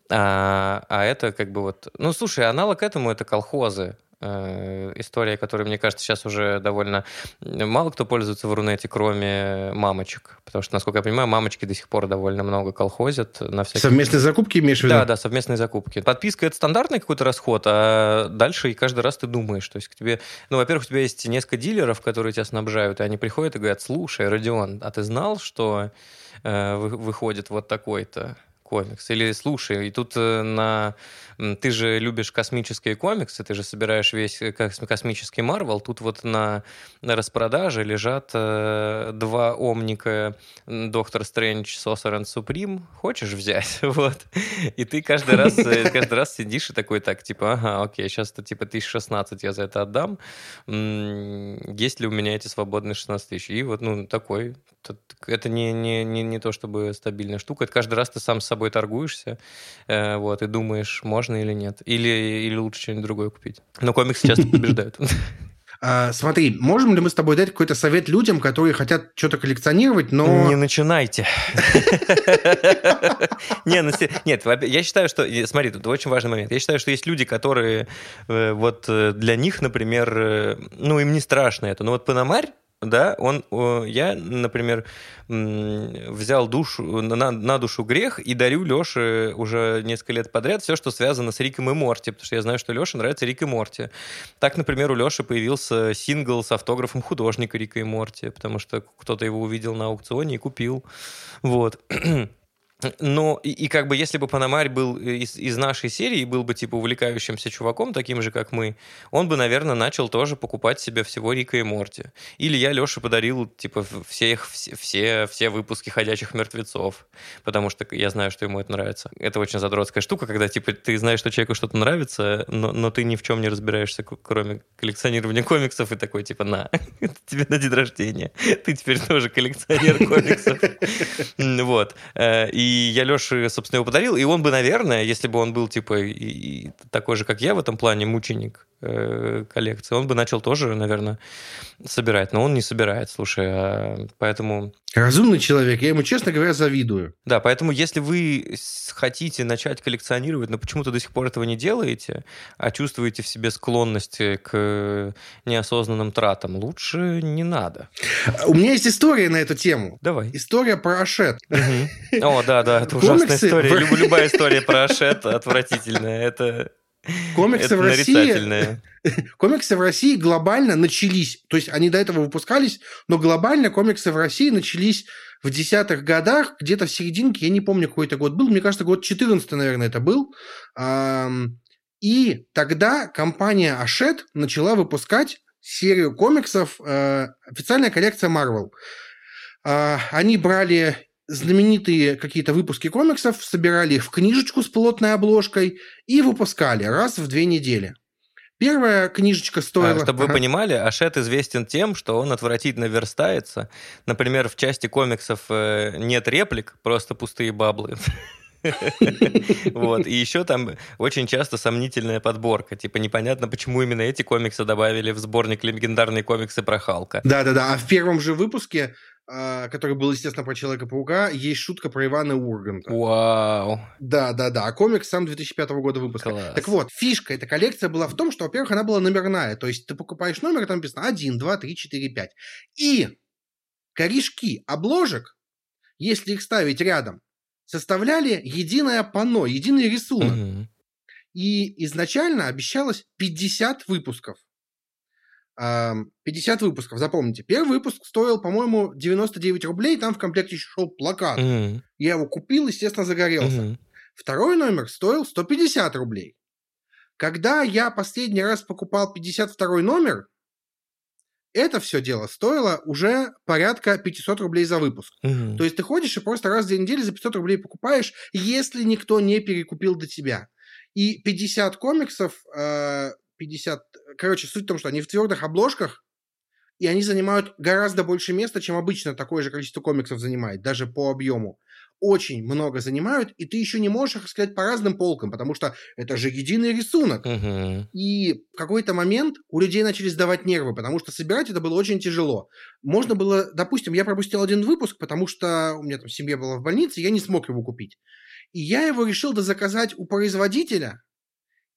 А, а это как бы вот... Ну, слушай, аналог этому это колхозы. Э, история, которой, мне кажется, сейчас уже довольно мало кто пользуется в Рунете, кроме мамочек. Потому что, насколько я понимаю, мамочки до сих пор довольно много колхозят. На всяких... Совместные закупки имеешь в виду? Да, да, совместные закупки. Подписка – это стандартный какой-то расход, а дальше и каждый раз ты думаешь. То есть к тебе... Ну, во-первых, у тебя есть несколько дилеров, которые тебя снабжают, и они приходят и говорят, слушай, Родион, а ты знал, что э, выходит вот такой-то комикс? Или слушай, и тут э, на ты же любишь космические комиксы, ты же собираешь весь э, космический Марвел. Тут вот на, на распродаже лежат э, два омника Доктор Стрэндж, Сосерен Суприм. Хочешь взять? [laughs] Вот. И ты каждый раз, э, каждый раз сидишь и такой так, типа, ага, окей, сейчас это типа 1016 я за это отдам. Есть ли у меня эти свободные 16 тысяч? И вот, ну, такой. Это не, не, не, не то чтобы стабильная штука. Это каждый раз ты сам с собой торгуешься, э, вот, и думаешь, можно можно или нет? Или, или лучше что-нибудь другое купить? Но комиксы часто побеждают. [laughs] А, смотри, можем ли мы с тобой дать какой-то совет людям, которые хотят что-то коллекционировать, но... Не начинайте. [laughs] Ну, нет, я считаю, что... Смотри, тут очень важный момент. Я считаю, что есть люди, которые... Э, вот э, для них, например, э, ну, им не страшно это. Но вот Пономарь, да, он, я, например, взял душу, на, на душу грех и дарю Леше уже несколько лет подряд все, что связано с Риком и Морти, потому что я знаю, что Леше нравится Рик и Морти. Так, например, у Леши появился сингл с автографом художника Рика и Морти, потому что кто-то его увидел на аукционе и купил. Вот. [clears throat] Но и, и как бы если бы Панамарь был из, из нашей серии, был бы типа увлекающимся чуваком, таким же, как мы, он бы, наверное, начал тоже покупать себе всего Рика и Морти. Или я Леше подарил типа все, их, все, все, все выпуски «Ходячих мертвецов», потому что я знаю, что ему это нравится. Это очень задротская штука, когда типа ты знаешь, что человеку что-то нравится, но, но ты ни в чем не разбираешься, кроме коллекционирования комиксов, и такой типа на, [laughs] тебе на день рождения. Ты теперь тоже коллекционер комиксов. [laughs] Вот. Э, и я Леше, собственно, его подарил, и он бы, наверное, если бы он был, типа, и, и такой же, как я в этом плане, мученик э, коллекции, он бы начал тоже, наверное, собирать. Но он не собирает, слушай, а, поэтому... Разумный человек, я ему, честно говоря, завидую. Да, поэтому если вы хотите начать коллекционировать, но почему-то до сих пор этого не делаете, а чувствуете в себе склонность к неосознанным тратам, лучше не надо. У меня есть история на эту тему. Давай. История про Ашет. О, да, да, это ужасная история. Любая история про Ашет отвратительная. Это Комиксы в России... [laughs] Комиксы в России глобально начались. То есть они до этого выпускались, но глобально комиксы в России начались в десятых годах, где-то в серединке, я не помню, какой это год был, мне кажется, год 14, наверное, это был. И тогда компания Ашет начала выпускать серию комиксов, э, официальная коллекция Marvel. А, они брали знаменитые какие-то выпуски комиксов, собирали их в книжечку с плотной обложкой и выпускали раз в две недели. Первая книжечка стоила... А, чтобы ага. вы понимали, Ашет известен тем, что он отвратительно верстается. Например, в части комиксов э, нет реплик, просто пустые баблы. [laughs] Вот. И еще там очень часто сомнительная подборка. Типа непонятно, почему именно эти комиксы добавили в сборник легендарные комиксы про Халка. Да-да-да. А в первом же выпуске а, который был, естественно, про Человека-паука, есть шутка про Ивана Урганта. Вау. Да, да, да. А комикс сам 2005 года выпуска. Класс. Так вот, фишка этой коллекции была в том, что, во-первых, она была номерная. То есть ты покупаешь номер, там написано 1, 2, 3, 4, 5. И корешки обложек, если их ставить рядом, составляли единое панно, единый рисунок. Угу. И изначально обещалось 50 выпусков. 50 выпусков, запомните. Первый выпуск стоил, по-моему, 99 рублей, там в комплекте еще шел плакат. Mm-hmm. Я его купил, естественно, загорелся. Mm-hmm. Второй номер стоил 150 рублей. Когда я последний раз покупал 52 номер, это все дело стоило уже порядка 500 рублей за выпуск. Угу. То есть ты ходишь и просто раз в две недели за 500 рублей покупаешь, если никто не перекупил до тебя. И 50 комиксов э, 50... Короче, суть в том, что они в твердых обложках, и они занимают гораздо больше места, чем обычно такое же количество комиксов занимает, даже по объему. Очень много занимают, и ты еще не можешь их сказать по разным полкам, потому что это же единый рисунок. Uh-huh. И в какой-то момент у людей начали сдавать нервы, потому что собирать это было очень тяжело. Можно было, допустим, я пропустил один выпуск, потому что у меня там семья была в больнице, я не смог его купить. И я его решил заказать у производителя,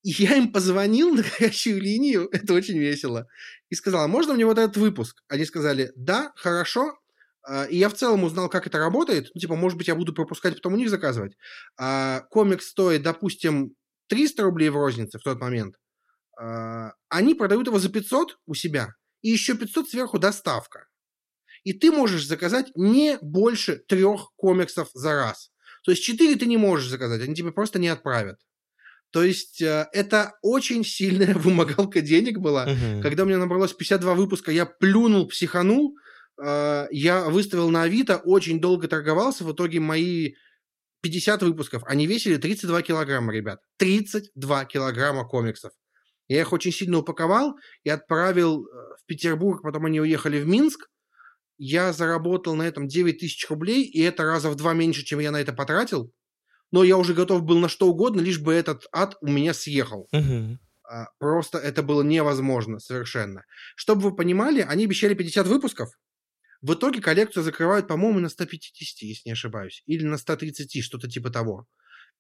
и я им позвонил на горячую линию, [laughs] это очень весело, и сказал, «А можно мне вот этот выпуск? Они сказали, да, хорошо. А, и я в целом узнал, как это работает. Ну, типа, может быть, я буду пропускать, потом у них заказывать. А комикс стоит, допустим, 300 рублей в рознице в тот момент. Они продают его за 500 у себя, и еще 500 сверху доставка. И ты можешь заказать не больше трех комиксов за раз. То есть 4 ты не можешь заказать, они тебе просто не отправят. То есть э, это очень сильная [laughs] вымогалка денег была. Угу. Когда у меня набралось 52 выпуска, я плюнул, психанул, э, я выставил на Авито, очень долго торговался, в итоге мои 50 выпусков, они весили 32 килограмма, ребят. 32 килограмма комиксов. Я их очень сильно упаковал и отправил э, в Петербург, потом они уехали в Минск. Я заработал на этом 9 тысяч рублей, и это раза в два меньше, чем я на это потратил но я уже готов был на что угодно, лишь бы этот ад у меня съехал. Угу. Просто это было невозможно совершенно. Чтобы вы понимали, они обещали 50 выпусков. В итоге коллекцию закрывают, по-моему, на 150, если не ошибаюсь. Или на 130, что-то типа того.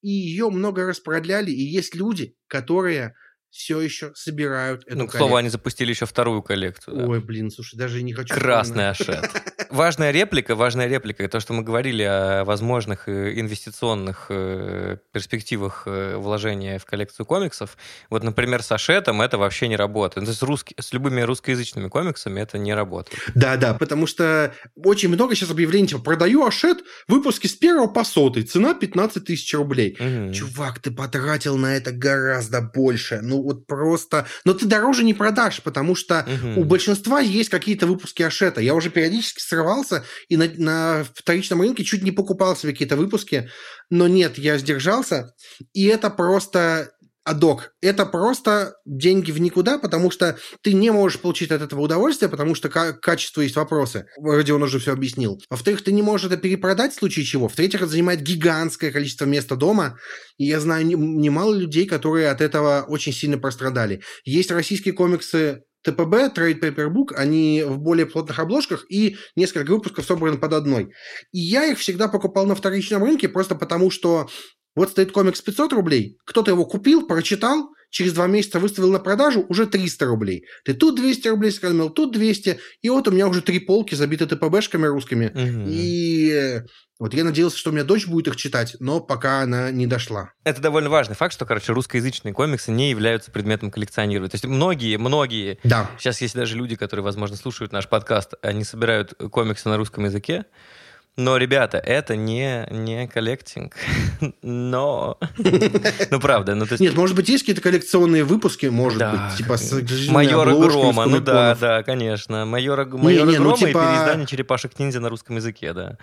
И ее много раз продляли, и есть люди, которые все еще собирают эту Ну, к слову, они запустили еще вторую коллекцию. да. Ой, блин, слушай, даже не хочу... Красный вспоминать. ашет. [laughs] Важная реплика, важная реплика. То, что мы говорили о возможных э, инвестиционных э, перспективах э, вложения в коллекцию комиксов. Вот, например, с ашетом это вообще не работает. Ну, То есть с, русски- с любыми русскоязычными комиксами это не работает. Да, да, потому что очень много сейчас объявлений, типа, продаю Ашет, выпуски с первого по сотый, цена 15 тысяч рублей. Мгм. Чувак, ты потратил на это гораздо больше. Ну, вот просто... Но ты дороже не продашь, потому что Мгм. у большинства есть какие-то выпуски Ашета. Я уже периодически срывался и на, на вторичном рынке чуть не покупал себе какие-то выпуски. Но нет, я сдержался. И это просто адок. Это просто деньги в никуда, потому что ты не можешь получить от этого удовольствие, потому что к качеству есть вопросы. Вроде он уже все объяснил. Во-вторых, ты не можешь это перепродать в случае чего. В-третьих, это занимает гигантское количество места дома. И я знаю не- немало людей, которые от этого очень сильно пострадали. Есть российские комиксы ТПБ, Trade Paper Book, они в более плотных обложках и несколько выпусков собраны под одной. И я их всегда покупал на вторичном рынке просто потому, что вот стоит комикс 500 рублей, кто-то его купил, прочитал, через два месяца выставил на продажу, уже 300 рублей. Ты тут 200 рублей сэкономил, тут 200, и вот у меня уже три полки забиты ТПБшками русскими. Мгм. И э, вот я надеялся, что у меня дочь будет их читать, но пока она не дошла. Это довольно важный факт, что, короче, русскоязычные комиксы не являются предметом коллекционирования. То есть многие, многие Да. Сейчас есть даже люди, которые, возможно, слушают наш подкаст, они собирают комиксы на русском языке. Но, ребята, это не, не коллектинг. [laughs] Но... [laughs] Ну, правда. Ну, то есть... Нет, может быть, есть какие-то коллекционные выпуски, может Да, быть, типа с Майора Грома, ну да, да, конечно. Майора, Майора не, ну, Грома и типа- переиздание черепашек ниндзя на русском языке, да.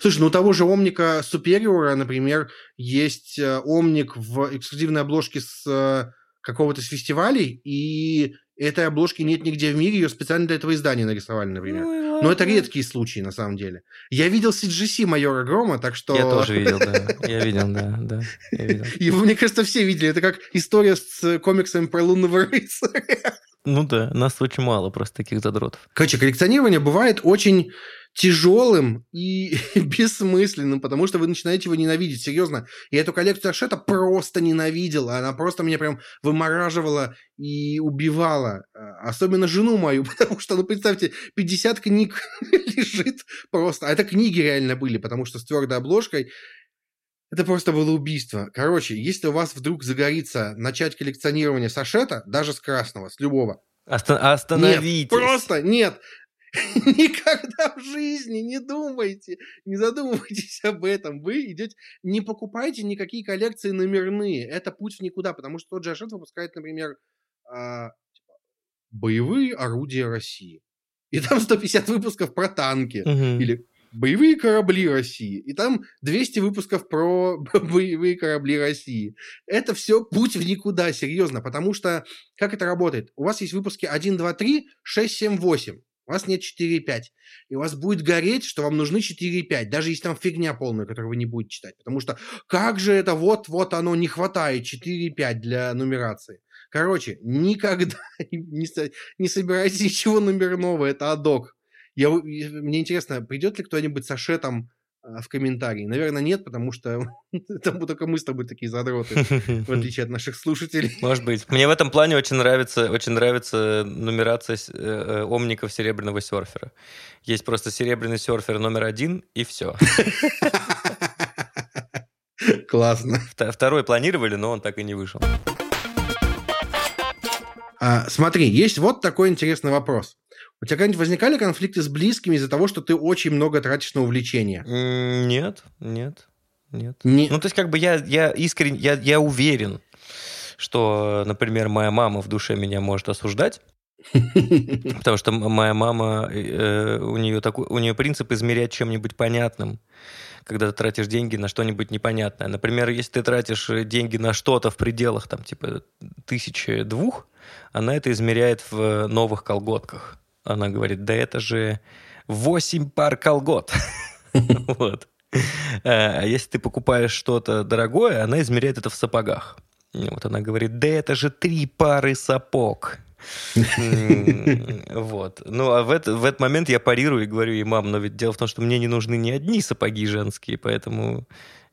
Слушай, ну у того же Омника Супериора, например, есть э, Омник в эксклюзивной обложке с э, какого-то с фестивалей, и этой обложки нет нигде в мире, ее специально для этого издания нарисовали, например. Ну, Но это редкие случаи, на самом деле. Я видел CGC майора Грома, так что... Я тоже видел, да. Я видел, да, да. Я видел. [laughs] Его, мне кажется, все видели. Это как история с э, комиксами про лунного рыцаря. Ну да, нас очень мало просто таких задротов. Короче, коллекционирование бывает очень тяжелым и [laughs] бессмысленным, потому что вы начинаете его ненавидеть, серьезно. Я эту коллекцию Ашета просто ненавидел, она просто меня прям вымораживала и убивала. А, Особенно жену мою, [laughs] потому что, ну, представьте, 50 книг [laughs] лежит просто. А это книги реально были, потому что с твердой обложкой это просто было убийство. Короче, если у вас вдруг загорится начать коллекционирование с Ашета, даже с красного, с любого, Оста- Остановитесь. нет, просто нет. [laughs] Никогда в жизни не думайте, не задумывайтесь [laughs] об этом. Вы идете, не покупайте никакие коллекции номерные. Это путь в никуда, потому что тот же Ашет выпускает, например, а, типа, боевые орудия России. И там [laughs] 150 выпусков про танки. Или боевые корабли России. И там 200 выпусков про боевые корабли России. Это все путь в никуда, серьезно. Потому что как это работает? У вас есть выпуски 1, 2, 3, 6, 7, 8. У вас нет 4 и 5. И у вас будет гореть, что вам нужны 4 и 5. Даже если там фигня полная, которую вы не будете читать. Потому что как же это вот-вот оно не хватает 4 и 5 для нумерации. Короче, никогда [laughs] не, не собирайте ничего номерного. Это адок. Я, мне интересно, придет ли кто-нибудь с Ашетом в комментарии? Наверное, нет, потому что [laughs] там только мы с тобой такие задроты, [laughs] в отличие от наших слушателей. Может быть. Мне в этом плане очень нравится, очень нравится нумерация э, э, омников серебряного серфера. Есть просто серебряный серфер номер один, и все. Классно. Второй планировали, но он так и не вышел. А, смотри, есть вот такой интересный вопрос. У тебя когда-нибудь возникали конфликты с близкими из-за того, что ты очень много тратишь на увлечения? М, Нет, нет, нет. Не- Ну, то есть, как бы я, я искренне, я, я уверен, что, например, моя мама в душе меня может осуждать, [laughs] потому что моя мама, э, у, нее такой, у нее принцип измерять чем-нибудь понятным, когда ты тратишь деньги на что-нибудь непонятное. Например, если ты тратишь э, деньги на что-то в пределах, там, типа, тысячи двух, она это измеряет в новых колготках. Она говорит, да это же 8 пар колгот. [laughs] Вот. А если ты покупаешь что-то дорогое, она измеряет это в сапогах. Вот она говорит, да это же три пары сапог. Вот. Ну, а в, это- в этот момент я парирую и говорю ей, мам, но ведь дело в том, что мне не нужны ни одни сапоги женские, поэтому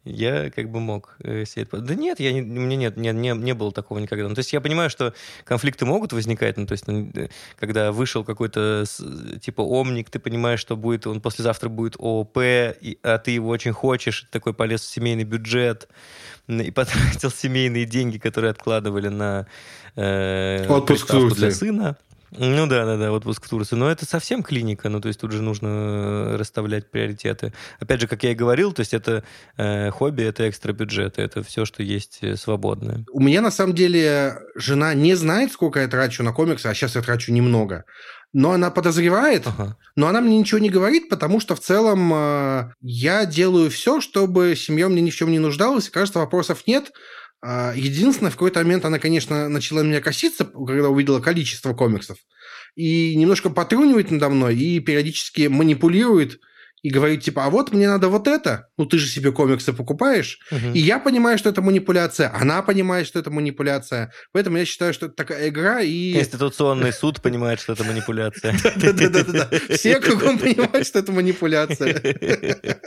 я как бы мог э, себе это... Да нет, я не, у меня нет, не, не, не было такого никогда. Ну, то есть я понимаю, что конфликты могут возникать, ну, то есть ну, э, когда вышел какой-то типа омник, ты понимаешь, что будет, он послезавтра будет ООП, и, а ты его очень хочешь, ты такой полез в семейный бюджет и [laughs] потратил семейные деньги, которые откладывали на э, Отпуск для сына. Ну да, да, да, отпуск в Турции. Но это совсем клиника, ну то есть тут же нужно э, расставлять приоритеты. Опять же, как я и говорил, то есть это э, хобби, это экстра бюджеты, это все, что есть э, свободное. У меня на самом деле жена не знает, сколько я трачу на комиксы, а сейчас я трачу немного. Но она подозревает, ага. но она мне ничего не говорит, потому что в целом э, я делаю все, чтобы семья мне ни в чем не нуждалась. Кажется, вопросов нет. А, единственное, в какой-то момент она, конечно, начала меня коситься, когда увидела количество комиксов, и немножко потрунивает надо мной, и периодически манипулирует, и говорит, типа, а вот мне надо вот это. Ну, ты же себе комиксы покупаешь. Угу. И я понимаю, что это манипуляция, она понимает, что это манипуляция. Поэтому я считаю, что это такая игра и... Конституционный суд понимает, что это манипуляция. [laughs] Да-да-да. Все кругом понимают, что это манипуляция. [laughs]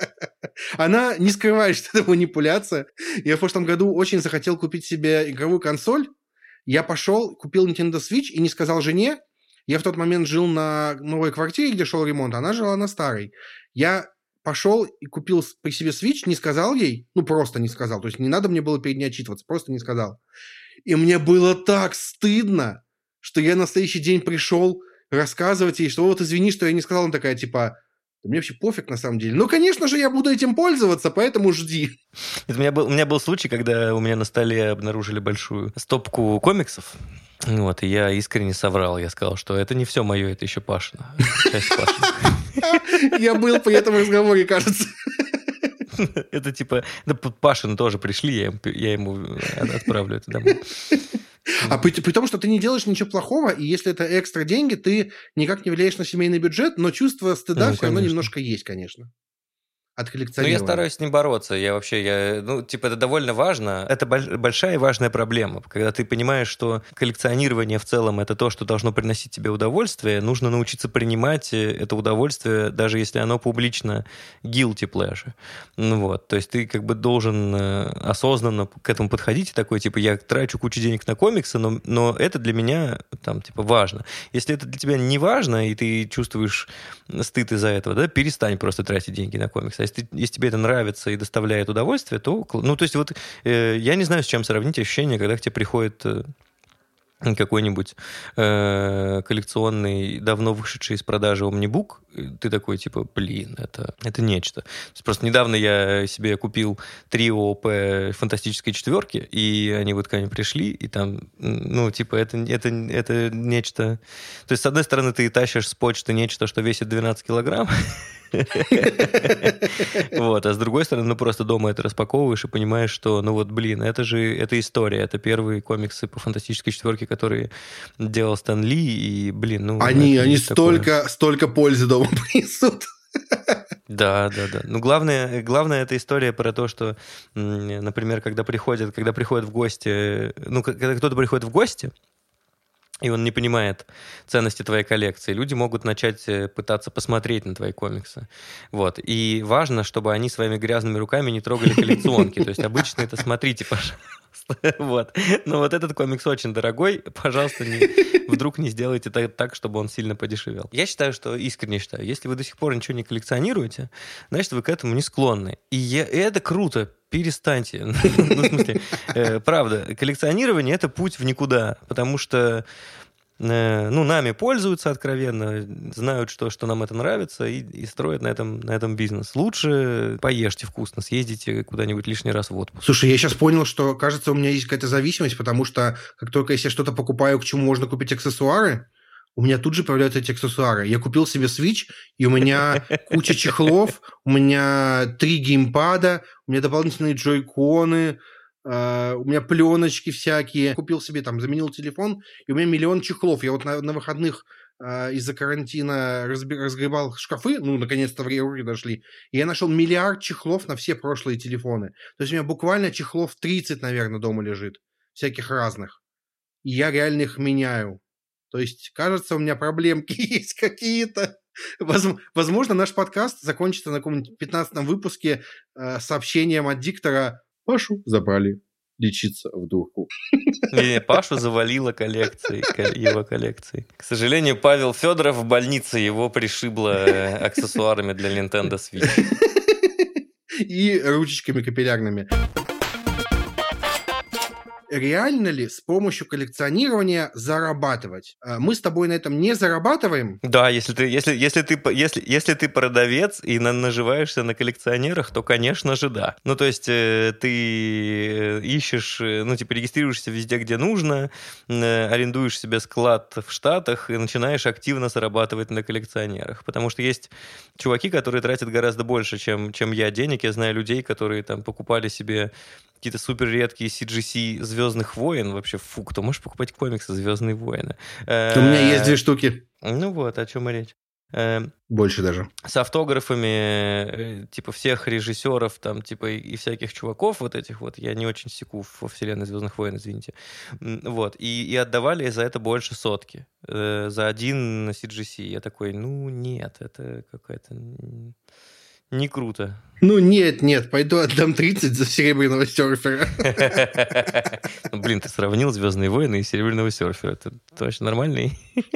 Она не скрывает, что это манипуляция. Я в прошлом году очень захотел купить себе игровую консоль. Я пошел, купил Nintendo Switch и не сказал жене. Я в тот момент жил на новой квартире, где шел ремонт, она жила на старой. Я пошел и купил при себе Switch, не сказал ей, ну просто не сказал, то есть не надо мне было перед ней отчитываться, просто не сказал. И мне было так стыдно, что я на следующий день пришел рассказывать ей, что вот извини, что я не сказал, она такая типа, мне вообще пофиг на самом деле. Ну, конечно же, я буду этим пользоваться, поэтому жди. Это у, меня был, у меня был случай, когда у меня на столе обнаружили большую стопку комиксов. Вот, и я искренне соврал. Я сказал, что это не все мое, это еще Пашина. [laughs] Я был при этом разговоре, кажется. [laughs] Это типа... Да Пашин тоже пришли, я ему отправлю это домой. А при, при том, что ты не делаешь ничего плохого, и если это экстра деньги, ты никак не влияешь на семейный бюджет, но чувство стыда ну, все равно немножко есть, конечно от коллекционирования. Ну, я стараюсь с ним бороться. Я вообще, я, ну, типа, это довольно важно. Это большая и важная проблема. Когда ты понимаешь, что коллекционирование в целом это то, что должно приносить тебе удовольствие, нужно научиться принимать э, это удовольствие, даже если оно публично guilty pleasure. Ну, вот. То есть ты как бы должен э, осознанно к этому подходить и такой, типа, я трачу кучу денег на комиксы, но, но это для меня, там, типа, важно. Если это для тебя не важно, и ты чувствуешь стыд из-за этого, да, перестань просто тратить деньги на комиксы. Если, если тебе это нравится и доставляет удовольствие, то... Ну, то есть вот э, я не знаю, с чем сравнить ощущение, когда к тебе приходит... Э, какой-нибудь э, коллекционный, давно вышедший из продажи омнибук, ты такой, типа, блин, это, это нечто. Просто недавно я себе купил три ООП фантастической четверки, и они вот ко мне пришли, и там, ну, типа, это, это, это нечто... То есть, с одной стороны, ты тащишь с почты нечто, что весит 12 килограмм, [laughs] Вот, а с другой стороны, ну просто дома это распаковываешь и понимаешь, что, ну вот, блин, это же, это история, это первые комиксы по фантастической четверке, которые делал Стэн Ли, и, блин, ну... Они, они столько, столько пользы дома [laughs] принесут. Да, да, да. Ну, главное, главное это история про то, что, например, когда приходят, когда приходят в гости, ну, когда кто-то приходит в гости, и он не понимает ценности твоей коллекции, люди могут начать э, пытаться посмотреть на твои комиксы. Вот. И важно, чтобы они своими грязными руками не трогали [laughs] коллекционки. То есть обычно это смотрите, пожалуйста. [laughs] Вот. Но вот этот комикс очень дорогой. Пожалуйста, не, вдруг не сделайте так, так, чтобы он сильно подешевел. Я считаю, что, искренне считаю, если вы до сих пор ничего не коллекционируете, значит, вы к этому не склонны. И, я, и это круто перестаньте. [laughs] ну, в смысле, э, правда, коллекционирование — это путь в никуда, потому что ну, нами пользуются откровенно, знают, что, что нам это нравится, и, и строят на этом, на этом бизнес. Лучше поешьте вкусно, съездите куда-нибудь лишний раз в отпуск. Слушай, я сейчас понял, что, кажется, у меня есть какая-то зависимость, потому что как только я что-то покупаю, к чему можно купить аксессуары, у меня тут же появляются эти аксессуары. Я купил себе Switch, и у меня [laughs] куча чехлов, у меня три геймпада, у меня дополнительные джойконы, Uh, у меня пленочки всякие. Купил себе там, заменил телефон, и у меня миллион чехлов. Я вот на, на выходных uh, из-за карантина разгребал шкафы, ну, наконец-то в руки дошли, и я нашел миллиард чехлов на все прошлые телефоны. То есть у меня буквально чехлов 30, наверное, дома лежит, всяких разных. И я реально их меняю. То есть, кажется, у меня проблемки [laughs] есть какие-то. Возможно, наш подкаст закончится на каком-нибудь 15 выпуске э, сообщением от диктора «Пашу забрали лечиться в дурку». Не, Пашу завалило коллекцией, его коллекцией. К сожалению, Павел Федоров в больнице, его пришибло э, аксессуарами для Nintendo Switch. [laughs] И ручечками капиллярными реально ли с помощью коллекционирования зарабатывать? А, мы с тобой на этом не зарабатываем. Да, если ты, если, если ты, если, если ты продавец и на, наживаешься на коллекционерах, то, конечно же, да. Ну, то есть э, ты э, ищешь, э, ну, типа регистрируешься везде, где нужно, арендуешь себе склад в Штатах и начинаешь активно зарабатывать на коллекционерах. Потому что есть чуваки, которые тратят гораздо больше, чем, чем я денег. Я знаю людей, которые там покупали себе какие-то супер редкие CGC Звездных войн. Вообще, фу, кто может покупать комиксы Звездные войны? У меня есть две штуки. Ну вот, о чем и речь. Больше даже. С автографами, э, типа, всех режиссеров, там, типа, и всяких чуваков вот этих вот, я не очень секу во вселенной Звездных войн, извините. Вот, и, и отдавали за это больше сотки. Э, за один CGC. Я такой, ну, нет, это какая-то не круто. Ну нет, нет, пойду отдам 30 за серебряного серфера. [laughs] Ну, блин, ты сравнил Звездные войны и серебряного серфера. Это точно нормальный. [laughs]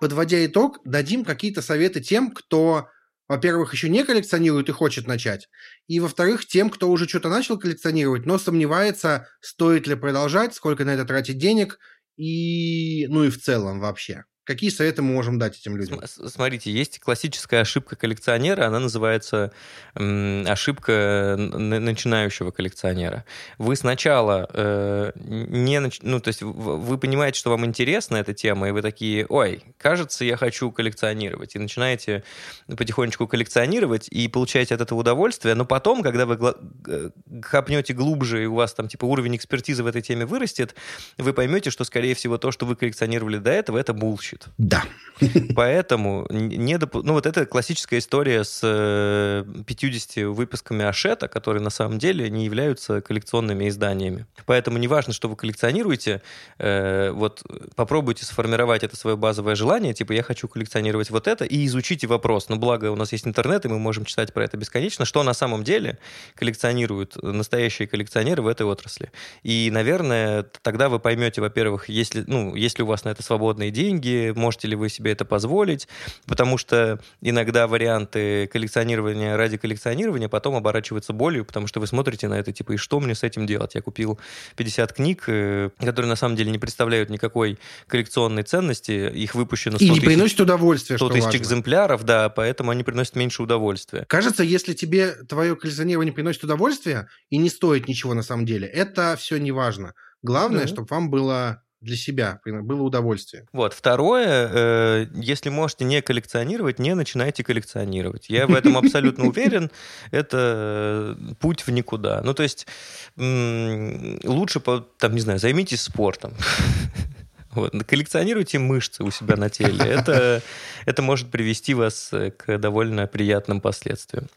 Подводя итог, дадим какие-то советы тем, кто, во-первых, еще не коллекционирует и хочет начать, и, во-вторых, тем, кто уже что-то начал коллекционировать, но сомневается, стоит ли продолжать, сколько на это тратить денег, и, ну и в целом вообще. Какие советы мы можем дать этим людям? Смотрите, есть классическая ошибка коллекционера, она называется ошибка начинающего коллекционера. Вы сначала э, не, ну то есть вы понимаете, что вам интересна эта тема, и вы такие, ой, кажется, я хочу коллекционировать, и начинаете потихонечку коллекционировать и получаете от этого удовольствие, но потом, когда вы хапнете глубже и у вас там типа уровень экспертизы в этой теме вырастет, вы поймете, что скорее всего то, что вы коллекционировали до этого, это bullshit звучит. Да. Поэтому не доп... ну вот это классическая история с 50 э, выпусками Ашета, которые на самом деле не являются коллекционными изданиями. Поэтому неважно, что вы коллекционируете, э, вот попробуйте сформировать это свое базовое желание, типа я хочу коллекционировать вот это, и изучите вопрос. Но благо у нас есть интернет, и мы можем читать про это бесконечно, что на самом деле коллекционируют настоящие коллекционеры в этой отрасли. И, наверное, тогда вы поймете, во-первых, если, ну, если у вас на это свободные деньги, можете ли вы себе это позволить, потому что иногда варианты коллекционирования ради коллекционирования потом оборачиваются болью, потому что вы смотрите на это, типа, и что мне с этим делать? Я купил 50 книг, э, которые на самом деле не представляют никакой коллекционной ценности, их выпущено 100 И не тысяч, приносят удовольствия, 100 тысяч экземпляров, да, поэтому они приносят меньше удовольствия. Кажется, если тебе твое коллекционирование приносит удовольствие и не стоит ничего на самом деле, это все не важно. Главное, mm-hmm. чтобы вам было для себя, было удовольствие. Вот. Второе, э, если можете не коллекционировать, не начинайте коллекционировать. Я в этом абсолютно уверен. [laughs] Это э, путь в никуда. Ну, то есть лучше, там, не знаю, займитесь спортом. [laughs] Вот. Коллекционируйте мышцы у себя на теле. Это, [laughs] это может привести вас э, к довольно приятным последствиям.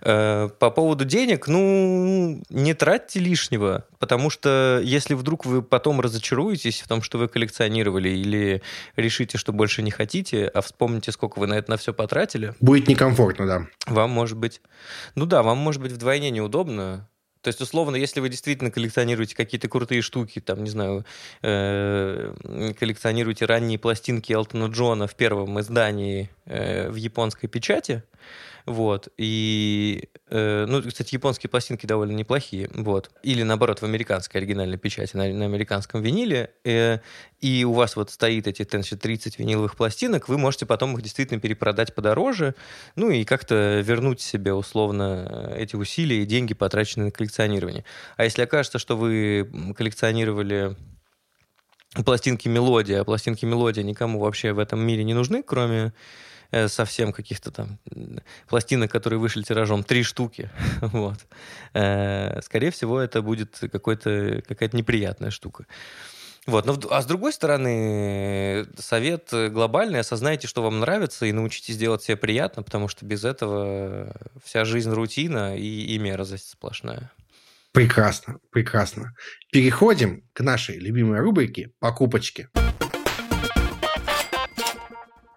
Э, по поводу денег, ну, не тратьте лишнего, потому что если вдруг вы потом разочаруетесь в том, что вы коллекционировали, или решите, что больше не хотите, а вспомните, сколько вы на это на все потратили. Будет некомфортно, да. Вам может быть... Ну да, вам может быть вдвойне неудобно, то есть, условно, если вы действительно коллекционируете какие-то крутые штуки, там, не знаю, э, коллекционируете ранние пластинки Элтона Джона в первом издании э, в японской печати, вот. И, э, ну, кстати, японские пластинки довольно неплохие. Вот. Или, наоборот, в американской оригинальной печати, на, на американском виниле. Э, и у вас вот стоит эти значит, 30 виниловых пластинок, вы можете потом их действительно перепродать подороже, ну и как-то вернуть себе условно эти усилия и деньги, потраченные на коллекционирование. А если окажется, что вы коллекционировали пластинки мелодия, а пластинки мелодия никому вообще в этом мире не нужны, кроме Э, совсем каких-то там пластинок, которые вышли тиражом, три штуки. [laughs] вот. Э, скорее всего, это будет какая-то неприятная штука. Вот. Но, а с другой стороны, совет глобальный. Осознайте, что вам нравится, и научитесь делать себе приятно, потому что без этого вся жизнь рутина и, и мерзость сплошная. Прекрасно, прекрасно. Переходим к нашей любимой рубрике «Покупочки».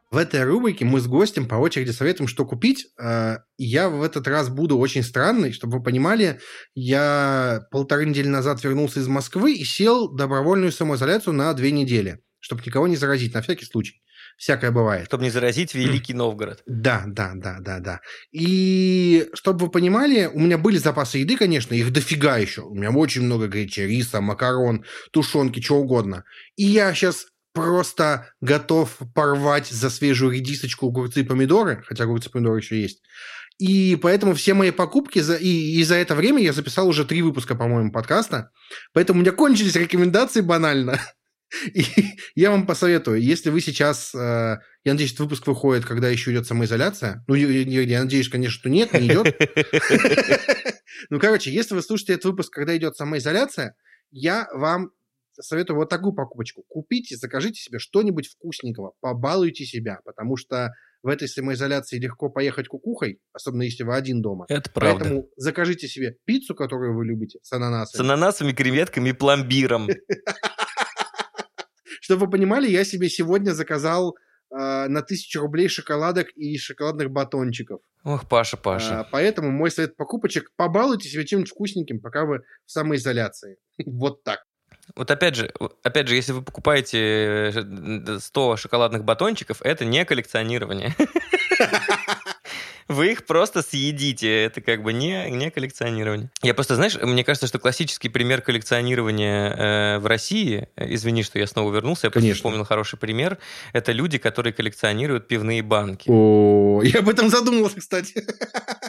В этой рубрике мы с гостем по очереди советуем, что купить. Э, я в этот раз буду очень странный, чтобы вы понимали. Я полторы недели назад вернулся из Москвы и сел добровольную самоизоляцию на две недели, чтобы никого не заразить, на всякий случай. Всякое бывает. Чтобы не заразить Великий Новгород. Да, да, да, да, да. И чтобы вы понимали, у меня были запасы еды, конечно, их дофига еще. У меня очень много гречи, риса, макарон, тушенки, чего угодно. И я сейчас просто готов порвать за свежую редисочку огурцы и помидоры, хотя огурцы и помидоры еще есть. И поэтому все мои покупки, за, и, и за это время я записал уже три выпуска, по-моему, подкаста. Поэтому у меня кончились рекомендации банально. [laughs] И я вам посоветую, если вы сейчас... Э, я надеюсь, этот выпуск выходит, когда еще идет самоизоляция. Ну, я, я надеюсь, конечно, что нет, не идет. [laughs] Ну, короче, если вы слушаете этот выпуск, когда идет самоизоляция, я вам советую вот такую покупочку. Купите, закажите себе что-нибудь вкусненького, побалуйте себя, потому что в этой самоизоляции легко поехать кукухой, особенно если вы один дома. Это правда. Поэтому закажите себе пиццу, которую вы любите, с ананасами. С ананасами, креветками и пломбиром. [laughs] Чтобы вы понимали, я себе сегодня заказал э, на тысячу рублей шоколадок и шоколадных батончиков. Ох, Паша, Паша. А, поэтому мой совет покупочек – побалуйте себя чем-нибудь вкусненьким, пока вы в самоизоляции. [laughs] вот так. Вот опять же, опять же, если вы покупаете 100 э, шоколадных батончиков, это не коллекционирование. [laughs] вы их просто съедите. Это как бы не, не коллекционирование. Я просто, знаешь, мне кажется, что классический пример коллекционирования э, в России, э, извини, что я снова вернулся, я Конечно. вспомнил хороший пример, это люди, которые коллекционируют пивные банки. О, я об этом задумался, кстати.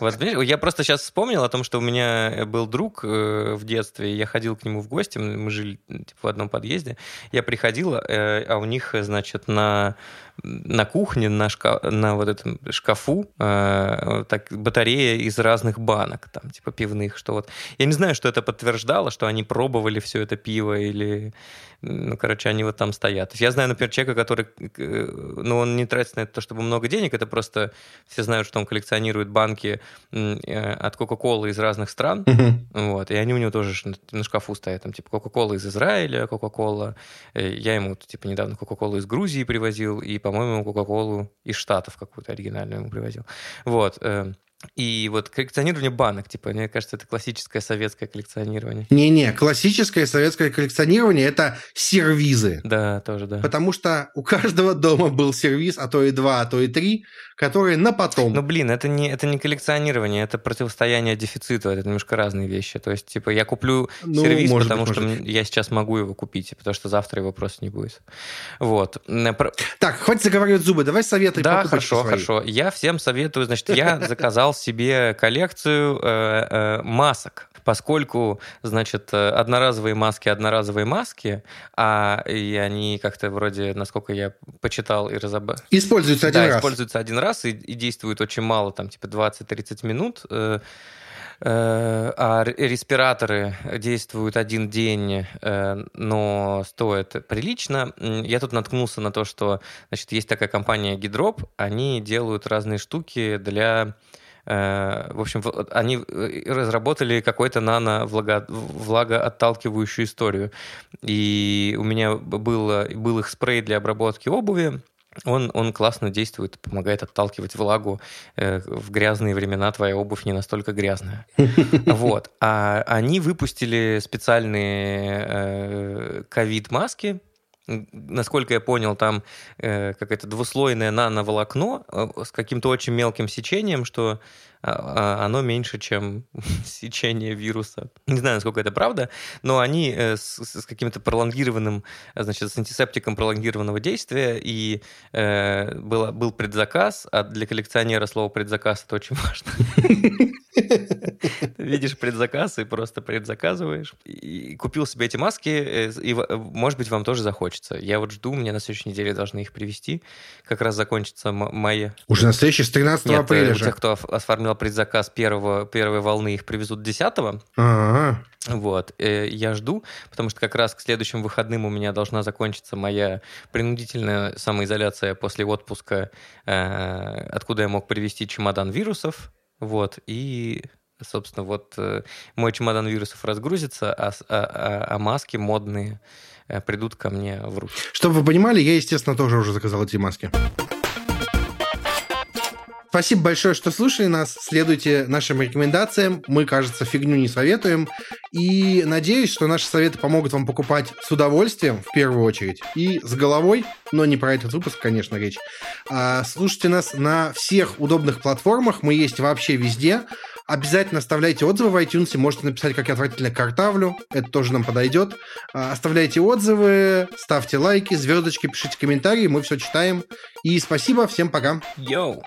Вот, я просто сейчас вспомнил о том, что у меня был друг э, в детстве, я ходил к нему в гости, мы жили типа, в одном подъезде, я приходил, э, а у них, значит, на на кухне, на, шка на вот этом шкафу э, так, батарея из разных банок, там, типа пивных, что вот. Я не знаю, что это подтверждало, что они пробовали все это пиво или ну, короче, они вот там стоят. То есть я знаю, например, человека, который, ну, он не тратит на это то, чтобы много денег, это просто все знают, что он коллекционирует банки э, от Кока-Колы из разных стран, uh-huh. вот, и они у него тоже на шкафу стоят, там, типа, Кока-Кола из Израиля, Кока-Кола, э, я ему, типа, недавно Кока-Колу из Грузии привозил, и, по-моему, Кока-Колу из Штатов какую-то оригинальную ему привозил. Вот, э, и вот коллекционирование банок, типа, мне кажется, это классическое советское коллекционирование. Не-не, классическое советское коллекционирование – это сервизы. Да, тоже, да. Потому что у каждого дома был сервиз, а то и два, а то и три, которые на потом. Ну, блин, это не, это не коллекционирование, это противостояние дефициту, это немножко разные вещи. То есть, типа, я куплю ну, сервиз, потому быть, что я сейчас могу его купить, потому что завтра его просто не будет. Вот. Так, хватит заговаривать зубы, давай советы Да, хорошо, свои. хорошо. Я всем советую, значит, я заказал заказал себе коллекцию э, э, масок, поскольку, значит, одноразовые маски, одноразовые маски, а и они как-то вроде, насколько я почитал и разобрал... Используются один да, раз. используются один раз и, и действуют очень мало, там, типа 20-30 минут. Э, э, а респираторы действуют один день, э, но стоят прилично. Я тут наткнулся на то, что значит, есть такая компания Gidrop, они делают разные штуки для Э, в общем, они э, разработали какой-то нано-влагоотталкивающую историю. И у меня был, был их спрей для обработки обуви, он, он классно действует, помогает отталкивать влагу. Э, в грязные времена твоя обувь не настолько грязная. [laughs] Вот. А они выпустили специальные ковид-маски, насколько я понял, там э, какое-то двуслойное нановолокно э, с каким-то очень мелким сечением, что а, а, оно меньше, чем [laughs] сечение вируса. Не знаю, насколько это правда, но они э, с, с каким-то пролонгированным, значит, с антисептиком пролонгированного действия, и э, было, был предзаказ, а для коллекционера слово предзаказ это очень важно. [laughs] [laughs] Видишь предзаказ и просто предзаказываешь. И купил себе эти маски, э, и, может быть, вам тоже захочется. Я вот жду, мне на следующей неделе должны их привезти. Как раз закончится мои... Уже на следующий, с 13 Нет, апреля же. тех, кто оформил предзаказ первого, первой волны, их привезут 10 Ага. Вот, э, я жду, потому что как раз к следующим выходным у меня должна закончиться моя принудительная самоизоляция после отпуска, э, откуда я мог привезти чемодан вирусов. Вот, и, собственно, вот э, мой чемодан вирусов разгрузится, а, а, а, а маски модные э, придут ко мне в руки. Чтобы вы понимали, я, естественно, тоже уже заказал эти маски. Спасибо большое, что слушали нас. Следуйте нашим рекомендациям. Мы, кажется, фигню не советуем. И надеюсь, что наши советы помогут вам покупать с удовольствием, в первую очередь, и с головой, но не про этот выпуск, конечно, речь. А, слушайте нас на всех удобных платформах. Мы есть вообще везде. Обязательно оставляйте отзывы в iTunes. Можете написать, как я отвратительно картавлю. Это тоже нам подойдет. А, оставляйте отзывы, ставьте лайки, звездочки, пишите комментарии. Мы все читаем. И спасибо. Всем пока. Йоу!